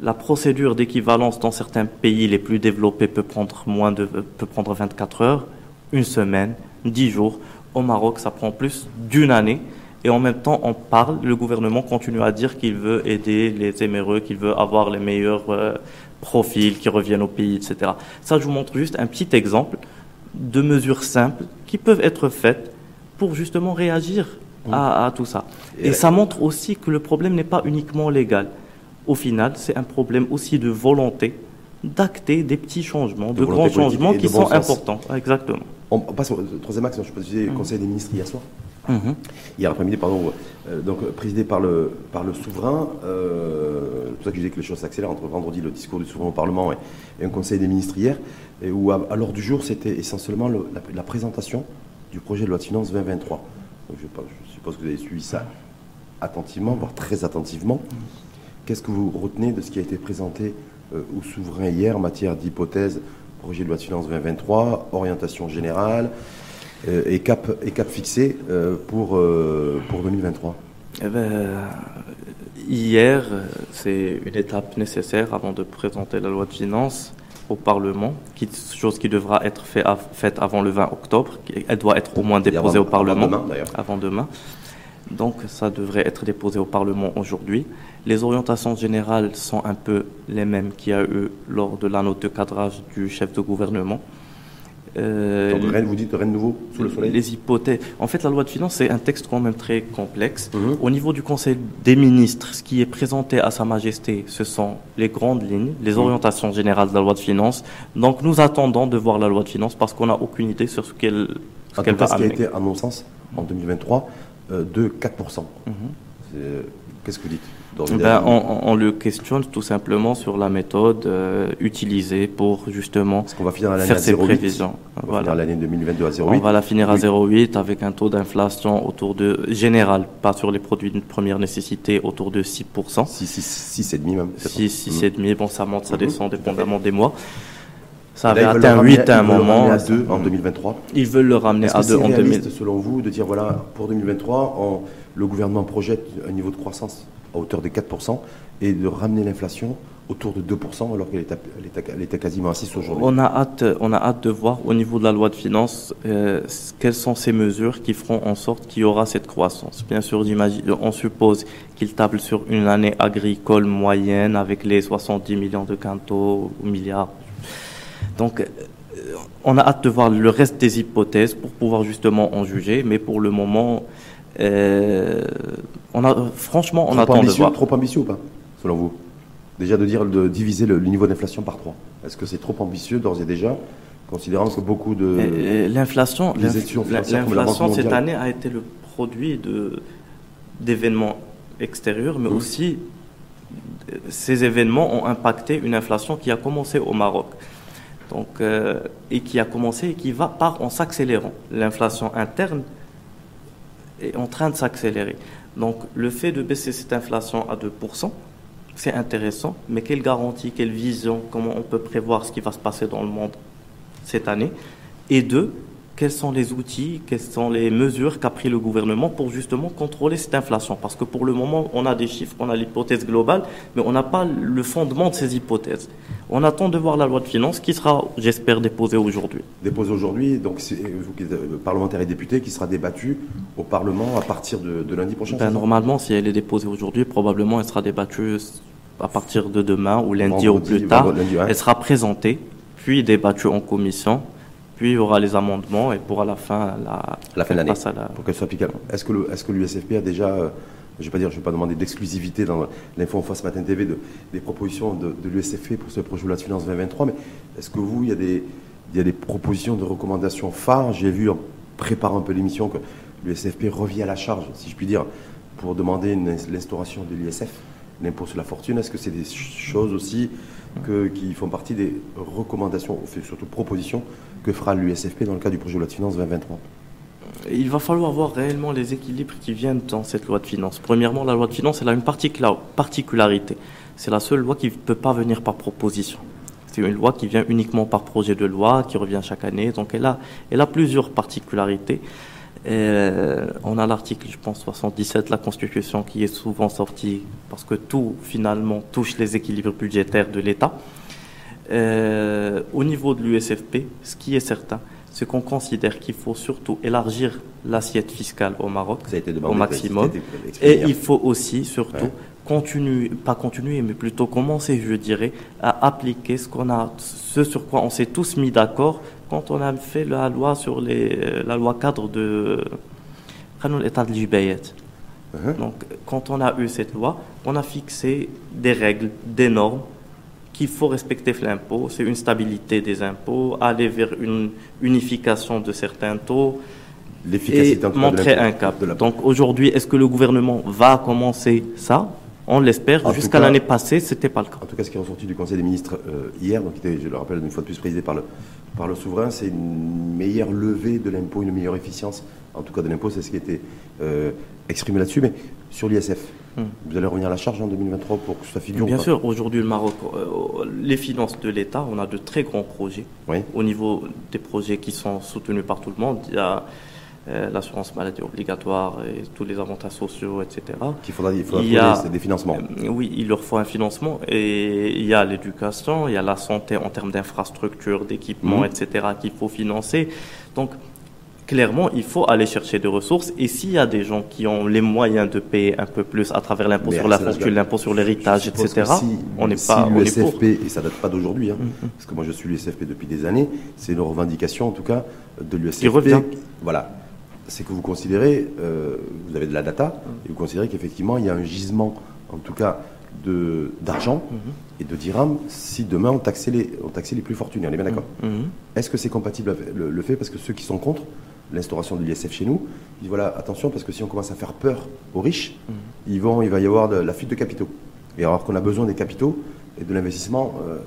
la procédure d'équivalence dans certains pays les plus développés peut prendre moins de peut prendre 24 heures, une semaine, 10 jours. Au Maroc, ça prend plus d'une année. Et en même temps, on parle, le gouvernement continue à dire qu'il veut aider les éméreux, qu'il veut avoir les meilleurs euh, profils qui reviennent au pays, etc. Ça, je vous montre juste un petit exemple de mesures simples qui peuvent être faites pour justement réagir mmh. à, tout ça. Et, ça montre aussi que le problème n'est pas uniquement légal. Au final, c'est un problème aussi de volonté d'acter des petits changements, de, grands changements qui sont importants. Exactement. On passe au troisième axe, je peux dire, mmh. Conseil des ministres hier soir. Mmh. Hier après-midi, pardon, euh, donc présidé par le, par le souverain. Euh, c'est pour ça que je disais que les choses s'accélèrent entre vendredi, le discours du souverain au Parlement et, un conseil des ministres hier, et où à, l'ordre du jour, c'était essentiellement la, présentation du projet de loi de finances 2023. je, suppose que vous avez suivi ça attentivement, voire très attentivement. Qu'est-ce que vous retenez de ce qui a été présenté euh, au souverain hier en matière d'hypothèse projet de loi de finances 2023, orientation générale euh, et, cap, et cap fixé euh, pour, pour 2023 eh ben, Hier, c'est une étape nécessaire avant de présenter la loi de finances au Parlement, qui, chose qui devra être fait, faite avant le 20 octobre. Elle doit être au moins déposée au Parlement avant demain, avant demain. Donc ça devrait être déposé au Parlement aujourd'hui. Les orientations générales sont un peu les mêmes qu'il y a eu lors de la note de cadrage du chef de gouvernement. Euh, Donc rien, vous dites rien de nouveau sous le soleil Les hypothèses. En fait, la loi de finances, c'est un texte quand même très complexe. Mhm. Au niveau du Conseil des ministres, ce qui est présenté à Sa Majesté, ce sont les grandes lignes, les mhm. orientations générales de la loi de finances. Donc nous attendons de voir la loi de finances parce qu'on n'a aucune idée sur ce qu'elle qu va ce qui a été, à mon sens, en 2023, euh, de 4%. Qu'est-ce que vous dites? Ben, on, le questionne tout simplement sur la méthode euh, utilisée pour justement va finir faire ces prévisions. On va l'année 2022 à 0,8. On va la finir à 0,8 avec un taux d'inflation autour de général, pas sur les produits de première nécessité, autour de 6%. 6, 6,5 même. 6, 6,5, bon ça monte, ça mhm. descend dépendamment des mois. Ça avait atteint 8 à un moment. à 2 en 2023. Ils veulent le ramener à 2 en 2023. selon vous, de dire voilà, pour 2023, le gouvernement projette un niveau de croissance à hauteur de 4% et de ramener l'inflation autour de 2% alors qu'elle était, quasiment à 6 aujourd'hui. On a hâte, on a hâte de voir au niveau de la loi de finances euh, quelles sont ces mesures qui feront en sorte qu'il y aura cette croissance. Bien sûr, on suppose qu'il table sur une année agricole moyenne avec les 70 millions de quintaux ou milliards. Donc, euh, on a hâte de voir le reste des hypothèses pour pouvoir justement en juger, mais pour le moment, on a, franchement, on attend de voir. Trop ambitieux ou pas, selon vous? Déjà de dire de diviser le, niveau d'inflation par 3. Est-ce que c'est trop ambitieux d'ores et déjà, considérant que beaucoup de l'inflation, l'inflation cette année a été le produit de d'événements extérieurs, mais mmh. aussi ces événements ont impacté une inflation qui a commencé au Maroc. Donc, euh, et qui a commencé et qui va part en s'accélérant. L'inflation interne est en train de s'accélérer. Donc le fait de baisser cette inflation à 2%, c'est intéressant, mais quelle garantie, quelle vision, comment on peut prévoir ce qui va se passer dans le monde cette année? Et deux, quels sont les outils, quelles sont les mesures qu'a pris le gouvernement pour justement contrôler cette inflation? Parce que pour le moment, on a des chiffres, on a l'hypothèse globale, mais on n'a pas le fondement de ces hypothèses. On attend de voir la loi de finances qui sera, j'espère, déposée aujourd'hui. Déposée aujourd'hui, donc c'est vous qui êtes euh, parlementaire et député, qui sera débattue au Parlement à partir de, lundi prochain ben, Normalement, si elle est déposée aujourd'hui, probablement elle sera débattue à partir de demain ou lundi au plus tard. Elle sera présentée, puis débattue en commission puis il y aura les amendements et pour à la fin la, la fin de l'année pour qu'elle soit applicable. Est-ce que est-ce que l'USFP a déjà euh, je vais pas dire, je vais pas demander d'exclusivité dans l'info en face matin TV de, des propositions de, l'USFP pour ce projet de loi de finances 2023, mais est-ce que vous, il y a des, propositions de recommandations phares? J'ai vu en préparant un peu l'émission que l'USFP revient à la charge, si je puis dire, pour demander l'instauration de l'ISF, l'impôt sur la fortune. Est-ce que c'est des choses aussi qui font partie des recommandations, surtout propositions que fera l'USFP dans le cadre du projet de loi de finances 2023 il va falloir voir réellement les équilibres qui viennent dans cette loi de finances. Premièrement, la loi de finances, elle a une particularité. C'est la seule loi qui ne peut pas venir par proposition. C'est une loi qui vient uniquement par projet de loi, qui revient chaque année. Donc elle a, plusieurs particularités. Euh, on a l'article, je pense, 77 de la Constitution qui est souvent sorti parce que tout, finalement, touche les équilibres budgétaires de l'État. Euh, au niveau de l'USFP, ce qui est certain, c'est qu'on considère qu'il faut surtout élargir l'assiette fiscale au Maroc au maximum. Et il faut aussi, surtout, continuer, pas continuer, mais plutôt commencer, je dirais, à appliquer ce qu'on a, ce sur quoi on s'est tous mis d'accord quand on a fait la loi sur les, euh, la loi cadre de l'état de uh-huh. Donc, quand on a eu cette loi, on a fixé des règles, des normes qu'il faut respecter l'impôt, c'est une stabilité des impôts, aller vers une unification de certains taux et montrer un cap. Donc aujourd'hui, est-ce que le gouvernement va commencer ça? On l'espère. Jusqu'à l'année passée, ce n'était pas le cas. En tout cas, ce qui est ressorti du Conseil des ministres euh, hier, donc je le rappelle une fois de plus présidé par le, par le souverain, c'est une meilleure levée de l'impôt, une meilleure efficience, en tout cas de l'impôt, c'est ce qui a été euh, exprimé là-dessus. Mais sur l'ISF, hmm. vous allez revenir à la charge en 2023 pour que ça figure Bien sûr, aujourd'hui, le Maroc, euh, les finances de l'État, on a de très grands projets. Au niveau des projets qui sont soutenus par tout le monde, il y a euh, l'assurance maladie obligatoire et tous les avantages sociaux, etc. Qu'il faudra, il faudra des financements. Euh, oui, il leur faut un financement et il y a l'éducation, il y a la santé en termes d'infrastructures, d'équipements, hmm. etc. qu'il faut financer. Donc, clairement, il faut aller chercher des ressources. Et s'il y a des gens qui ont les moyens de payer un peu plus à travers l'impôt sur la fortune, l'impôt sur l'héritage, etc., on n'est pas. Si l'USFP, et ça date pas d'aujourd'hui, hein, mm-hmm. parce que moi je suis l'USFP depuis des années, c'est une revendication en tout cas de l'USFP. Qui revient. Voilà. C'est que vous considérez, euh, vous avez de la data, et vous considérez qu'effectivement il y a un gisement, en tout cas, d'argent et de dirhams si demain on taxait les, on taxait les plus fortunés. On est bien d'accord. Est-ce que c'est compatible avec le, fait Parce que ceux qui sont contre, l'instauration de l'ISF chez nous, ils disent voilà, attention, parce que si on commence à faire peur aux riches, mhm. ils vont, il va y avoir de, la fuite de capitaux. Et alors qu'on a besoin des capitaux et de l'investissement, euh,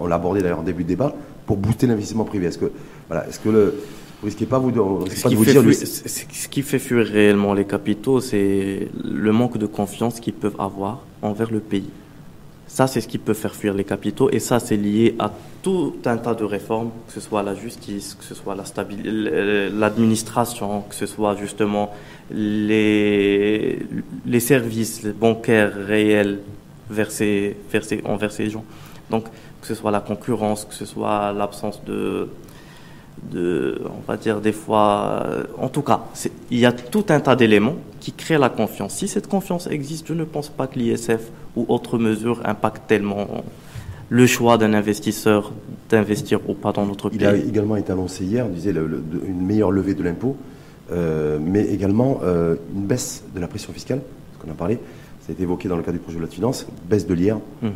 on l'a abordé d'ailleurs en début de débat, pour booster l'investissement privé. Est-ce que, voilà, est-ce que le, vous risquez pas, vous, de, ce, qui dire, ce qui fait fuir réellement les capitaux, c'est le manque de confiance qu'ils peuvent avoir envers le pays. Ça, c'est ce qui peut faire fuir les capitaux, et ça, c'est lié à tout un tas de réformes, que ce soit la justice, que ce soit l'administration, que ce soit justement les, services bancaires réels versés envers ces gens. Donc, que ce soit la concurrence, que ce soit l'absence de, de, on va dire des fois, euh, en tout cas, il y a tout un tas d'éléments qui créent la confiance. Si cette confiance existe, je ne pense pas que l'ISF ou autres mesures impactent tellement le choix d'un investisseur d'investir ou pas dans notre pays. Il a également été annoncé hier, on disait une meilleure levée de l'impôt, euh, mais également euh, une baisse de la pression fiscale, ce qu'on a parlé, ça a été évoqué dans le cadre du projet de loi de finances, baisse de l'IR. Mhm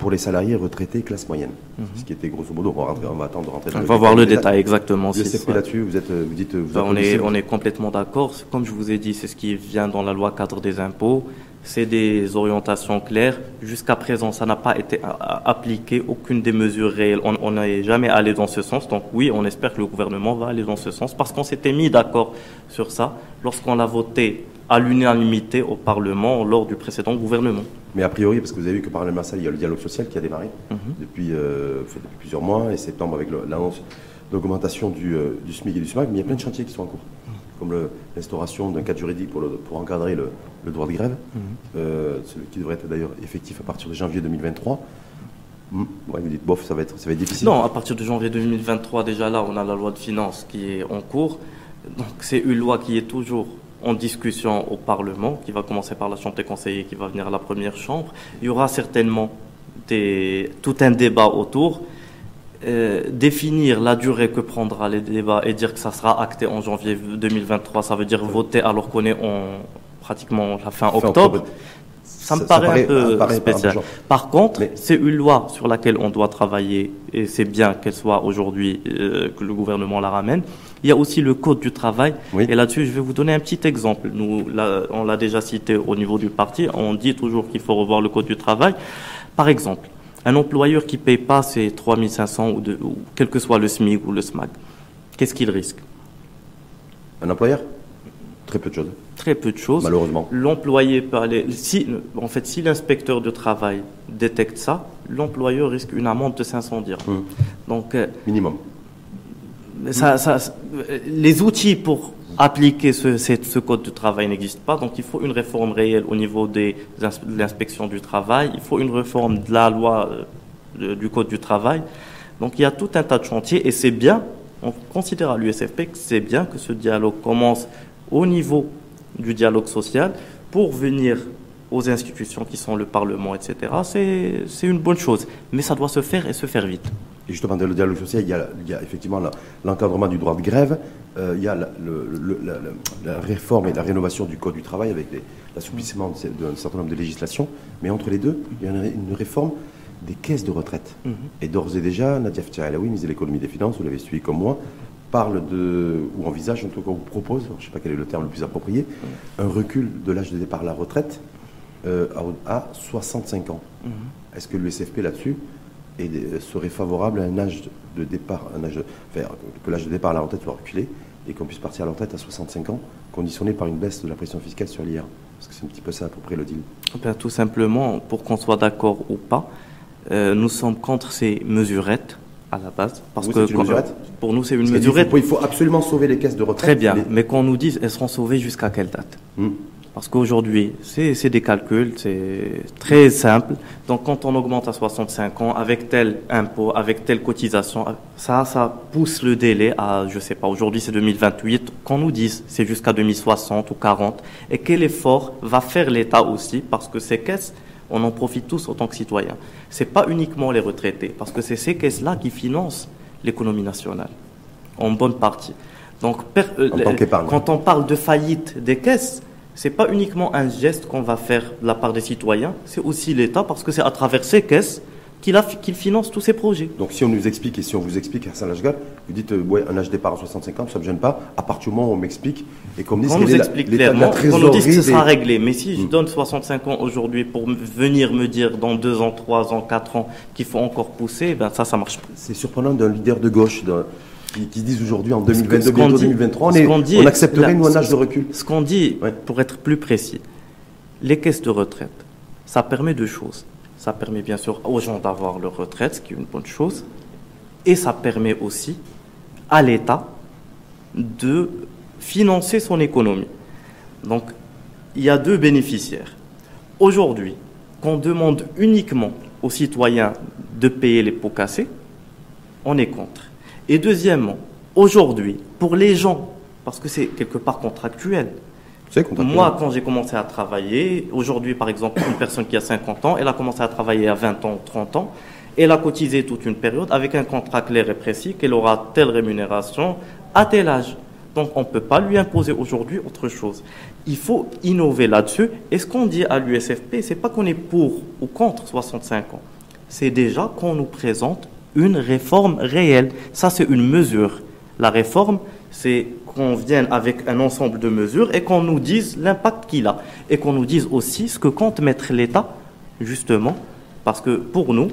pour les salariés retraités classe moyenne. Mhm. Ce qui était grosso modo, on va, on va attendre de rentrer dans On va voir le détail exactement. Vous là-dessus, vous, êtes, vous dites. Vous on, est, on est complètement d'accord. Comme je vous ai dit, c'est ce qui vient dans la loi cadre des impôts. C'est des orientations claires. Jusqu'à présent, ça n'a pas été appliqué, aucune des mesures réelles. On n'est jamais allé dans ce sens. Donc oui, on espère que le gouvernement va aller dans ce sens parce qu'on s'était mis d'accord sur ça lorsqu'on l'a voté à l'unanimité au Parlement lors du précédent gouvernement. Mais a priori, parce que vous avez vu que par le Marseille, il y a le dialogue social qui a démarré mhm. depuis, euh, depuis, plusieurs mois, et septembre avec l'annonce d'augmentation du, euh, du, SMIC et du SMAC, mais il y a plein de chantiers qui sont en cours, comme l'instauration d'un cadre juridique pour, pour encadrer le, droit de grève, mhm. euh, qui devrait être d'ailleurs effectif à partir de janvier 2023. Hmm. Ouais, vous dites, bof, ça va, être, ça va être difficile. Non, à partir de janvier 2023, déjà là, on a la loi de finances qui est en cours. Donc c'est une loi qui est toujours en discussion au Parlement, qui va commencer par la Chambre des conseillers, qui va venir à la première chambre. Il y aura certainement des, tout un débat autour. Euh, définir la durée que prendra les débats et dire que ça sera acté en janvier 2023, ça veut dire voter alors qu'on est en pratiquement la fin, octobre. Ça, me paraît, un peu spécial. Par contre, c'est une loi sur laquelle on doit travailler et c'est bien qu'elle soit aujourd'hui, euh, que le gouvernement la ramène. Il y a aussi le code du travail. Et là-dessus, je vais vous donner un petit exemple. Nous, on l'a déjà cité au niveau du parti. On dit toujours qu'il faut revoir le code du travail. Par exemple, un employeur qui ne paye pas ses 3500 ou, ou quel que soit le SMIC ou le SMAC, qu'est-ce qu'il risque? Un employeur? Très peu de choses. Très peu de choses. Malheureusement. L'employé peut aller. Si, en fait, si l'inspecteur de travail détecte ça, l'employeur risque une amende de 500 dirhams. Hum. Donc. Euh, Minimum ça, ça, les outils pour appliquer ce, ce, code du travail n'existent pas. Donc il faut une réforme réelle au niveau des, de l'inspection du travail. Il faut une réforme de la loi euh, du code du travail. Donc il y a tout un tas de chantiers et c'est bien, on considère à l'USFP que c'est bien que ce dialogue commence au niveau du dialogue social pour venir aux institutions qui sont le Parlement, etc. C'est une bonne chose. Mais ça doit se faire et se faire vite. Et justement, dans le dialogue social, il y a, effectivement l'encadrement du droit de grève, euh, il y a la, réforme et la rénovation du Code du travail avec l'assouplissement d'un certain nombre de législations. Mais entre les deux, il y a une, réforme des caisses de retraite. Mhm. Et d'ores et déjà, Nadia Ftialaoui, ministre de l'économie et des finances, vous l'avez suivi comme moi, parle de, ou envisage, en tout cas, ou propose, je ne sais pas quel est le terme le plus approprié, un recul de l'âge de départ à la retraite euh, à, 65 ans. Mhm. Est-ce que l'USFP là-dessus serait favorable à un âge de départ, un âge que l'âge de départ à la retraite soit reculé et qu'on puisse partir à la retraite à 65 ans, conditionné par une baisse de la pression fiscale sur l'IR Parce que c'est un petit peu ça à peu près le deal. Eh tout simplement, pour qu'on soit d'accord ou pas, euh, nous sommes contre ces mesurettes à la base. Parce que pour nous, c'est une mesurette. Il faut, absolument sauver les caisses de retraite. Très bien, mais, qu'on nous dise, elles seront sauvées jusqu'à quelle date hmm. Parce qu'aujourd'hui, c'est des calculs, c'est très simple. Donc quand on augmente à 65 ans, avec tel impôt, avec telle cotisation, ça, ça pousse le délai à, je sais pas, aujourd'hui c'est 2028, qu'on nous dise c'est jusqu'à 2060 ou 40. Et quel effort va faire l'État aussi, parce que ces caisses, on en profite tous en tant que citoyens. C'est pas uniquement les retraités, parce que c'est ces caisses-là qui financent l'économie nationale, en bonne partie. Donc, euh, quand on parle de faillite des caisses, c'est pas uniquement un geste qu'on va faire de la part des citoyens, c'est aussi l'État parce que c'est à travers ces caisses qu'il finance tous ces projets. Donc si on nous explique et si on vous explique à Saint-Lachgal, vous dites euh, ouais, un âge départ à 65 ans, ça ne me gêne pas, à partir du moment où on m'explique et qu'on me dise nous explique clairement, qu'on nous dise que ce sera réglé. Mais si je hmm. donne 65 ans aujourd'hui pour venir me dire dans 2 ans, 3 ans, 4 ans qu'il faut encore pousser, ben ça, ça marche pas. C'est surprenant d'un leader de gauche, qui, disent aujourd'hui en 2022, bientôt 2023, on, accepterait nous un âge de recul. Ce qu'on dit, pour être plus précis, les caisses de retraite, ça permet deux choses. Ça permet bien sûr aux gens d'avoir leur retraite, ce qui est une bonne chose, et ça permet aussi à l'État de financer son économie. Donc, il y a deux bénéficiaires. Aujourd'hui, qu'on demande uniquement aux citoyens de payer les pots cassés, on est contre. Et deuxièmement, aujourd'hui, pour les gens, parce que c'est quelque part contractuel, moi, quand j'ai commencé à travailler, aujourd'hui, par exemple, une personne qui a 50 ans, elle a commencé à travailler à 20 ans, 30 ans, elle a cotisé toute une période avec un contrat clair et précis qu'elle aura telle rémunération à tel âge. Donc, on ne peut pas lui imposer aujourd'hui autre chose. Il faut innover là-dessus. Et ce qu'on dit à l'USFP, c'est pas qu'on est pour ou contre 65 ans. C'est déjà qu'on nous présente une réforme réelle. Ça, c'est une mesure. La réforme, c'est qu'on vienne avec un ensemble de mesures et qu'on nous dise l'impact qu'il a. Et qu'on nous dise aussi ce que compte mettre l'État, justement, parce que pour nous,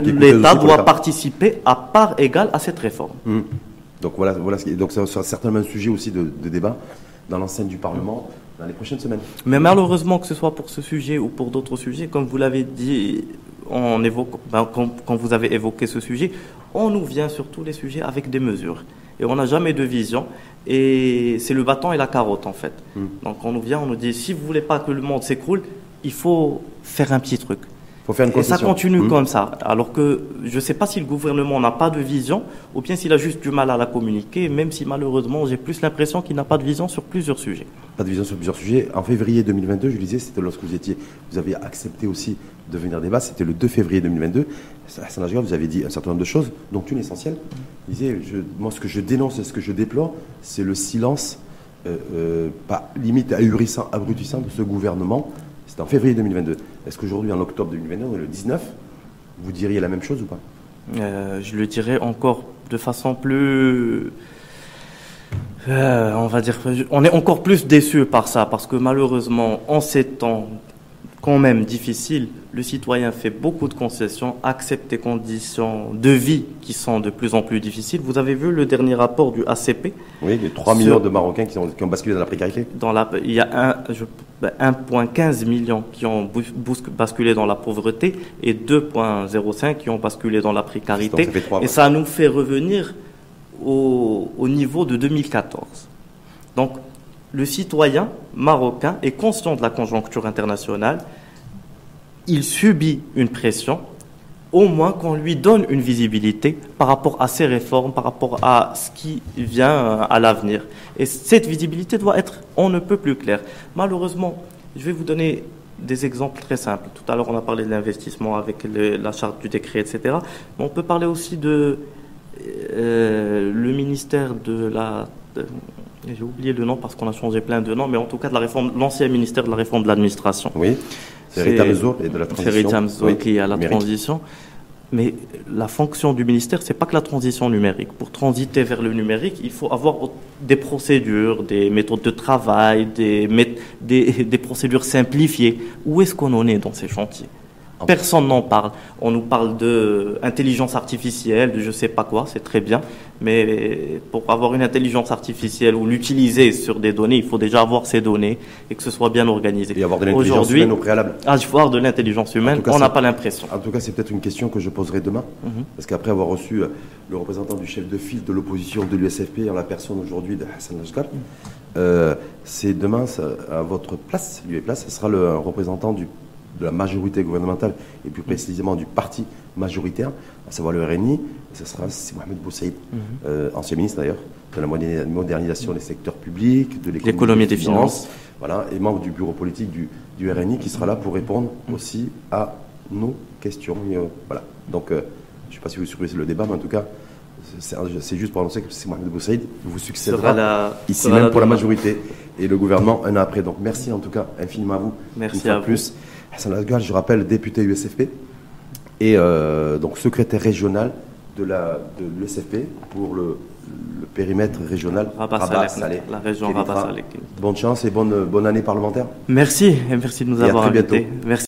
l'État doit participer à part égale à cette réforme. Hum. Donc voilà, voilà donc ça sera certainement un sujet aussi de, de débat dans l'enceinte du Parlement dans les prochaines semaines. Mais malheureusement, que ce soit pour ce sujet ou pour d'autres sujets, comme vous l'avez dit on évoque, ben, quand, vous avez évoqué ce sujet, on nous vient sur tous les sujets avec des mesures. Et on n'a jamais de vision. Et c'est le bâton et la carotte, en fait. Hmm. Donc on nous vient, on nous dit, si vous voulez pas que le monde s'écroule, il faut faire un petit truc. Faut faire une et ça continue hmm. comme ça. Alors que je ne sais pas si le gouvernement n'a pas de vision ou bien s'il a juste du mal à la communiquer, même si malheureusement j'ai plus l'impression qu'il n'a pas de vision sur plusieurs sujets. Pas de vision sur plusieurs sujets. En février 2022, je disais, c'était lorsque vous étiez, vous avez accepté aussi de venir débattre, c'était le 2 février 2022. À saint vous avez dit un certain nombre de choses, dont une essentielle. Vous disiez, moi ce que je dénonce et ce que je déplore, c'est le silence, euh, euh, pas limite ahurissant, abrutissant de ce gouvernement en février 2022. Est-ce qu'aujourd'hui, en octobre 2022, on est le 19, vous diriez la même chose ou pas? Euh, Je le dirais encore de façon plus... On va dire, on est encore plus déçu par ça, parce que malheureusement, en ces temps quand même difficiles, le citoyen fait beaucoup de concessions, accepte des conditions de vie qui sont de plus en plus difficiles. Vous avez vu le dernier rapport du ACP Oui, les 3 millions de Marocains qui, ont basculé dans la précarité. Dans la, il y a 1,15 ben, million qui ont basculé dans la pauvreté et 2,05 qui ont basculé dans la précarité. et ça nous fait revenir au, au niveau de 2014. Donc, le citoyen marocain est conscient de la conjoncture internationale, il subit une pression, au moins qu'on lui donne une visibilité par rapport à ses réformes, par rapport à ce qui vient à l'avenir. Et cette visibilité doit être on ne peut plus claire. Malheureusement, je vais vous donner des exemples très simples. Tout à l'heure, on a parlé de l'investissement avec la charte du décret, etc. Mais on peut parler aussi de euh, le ministère de la... J'ai oublié le nom parce qu'on a changé plein de noms, mais en tout cas de la réforme, l'ancien ministère de la réforme de l'administration. Oui. C'est Rita et de la transition. C'est qui est à la transition. Mais la fonction du ministère, c'est pas que la transition numérique. Pour transiter vers le numérique, il faut avoir des procédures, des méthodes de travail, des, des, des procédures simplifiées. Où est-ce qu'on en est dans ces chantiers? Personne n'en parle. On nous parle d'intelligence artificielle, de je sais pas quoi, c'est très bien. Mais pour avoir une intelligence artificielle ou l'utiliser sur des données, il faut déjà avoir ces données et que ce soit bien organisé. Et avoir de l'intelligence humaine au préalable. Ah, avoir de l'intelligence humaine, on n'a pas l'impression. En tout cas, c'est peut-être une question que je poserai demain. Mhm. Parce qu'après avoir reçu euh, le représentant du chef de file de l'opposition de l'USFP en la personne aujourd'hui de Hassan Lajkar, euh, c'est demain, à votre place, lui place, ce sera le représentant du de la majorité gouvernementale et plus précisément du parti majoritaire, à savoir le RNI, ce sera Mohamed Boussaïd, mhm. euh, ancien ministre d'ailleurs, de la modernisation des secteurs publics, de l'économie des finances, voilà, et membre du bureau politique du, du, RNI qui sera là pour répondre mhm. aussi à nos questions. Euh, voilà. Donc, euh, je ne sais pas si vous suivez le débat, mais en tout cas, c'est juste pour annoncer que c'est Mohamed Boussaïd vous succédera ici même pour la majorité et le gouvernement un an après. Donc merci en tout cas infiniment à vous. Merci à plus. Hassan Asghar, je rappelle, député USFP et euh, donc secrétaire régional de la de l'USFP pour le, périmètre régional Rabat-Salé. La région Rabat-Salé. Bonne chance et bonne, bonne année parlementaire. Merci et merci de nous avoir invités. Merci.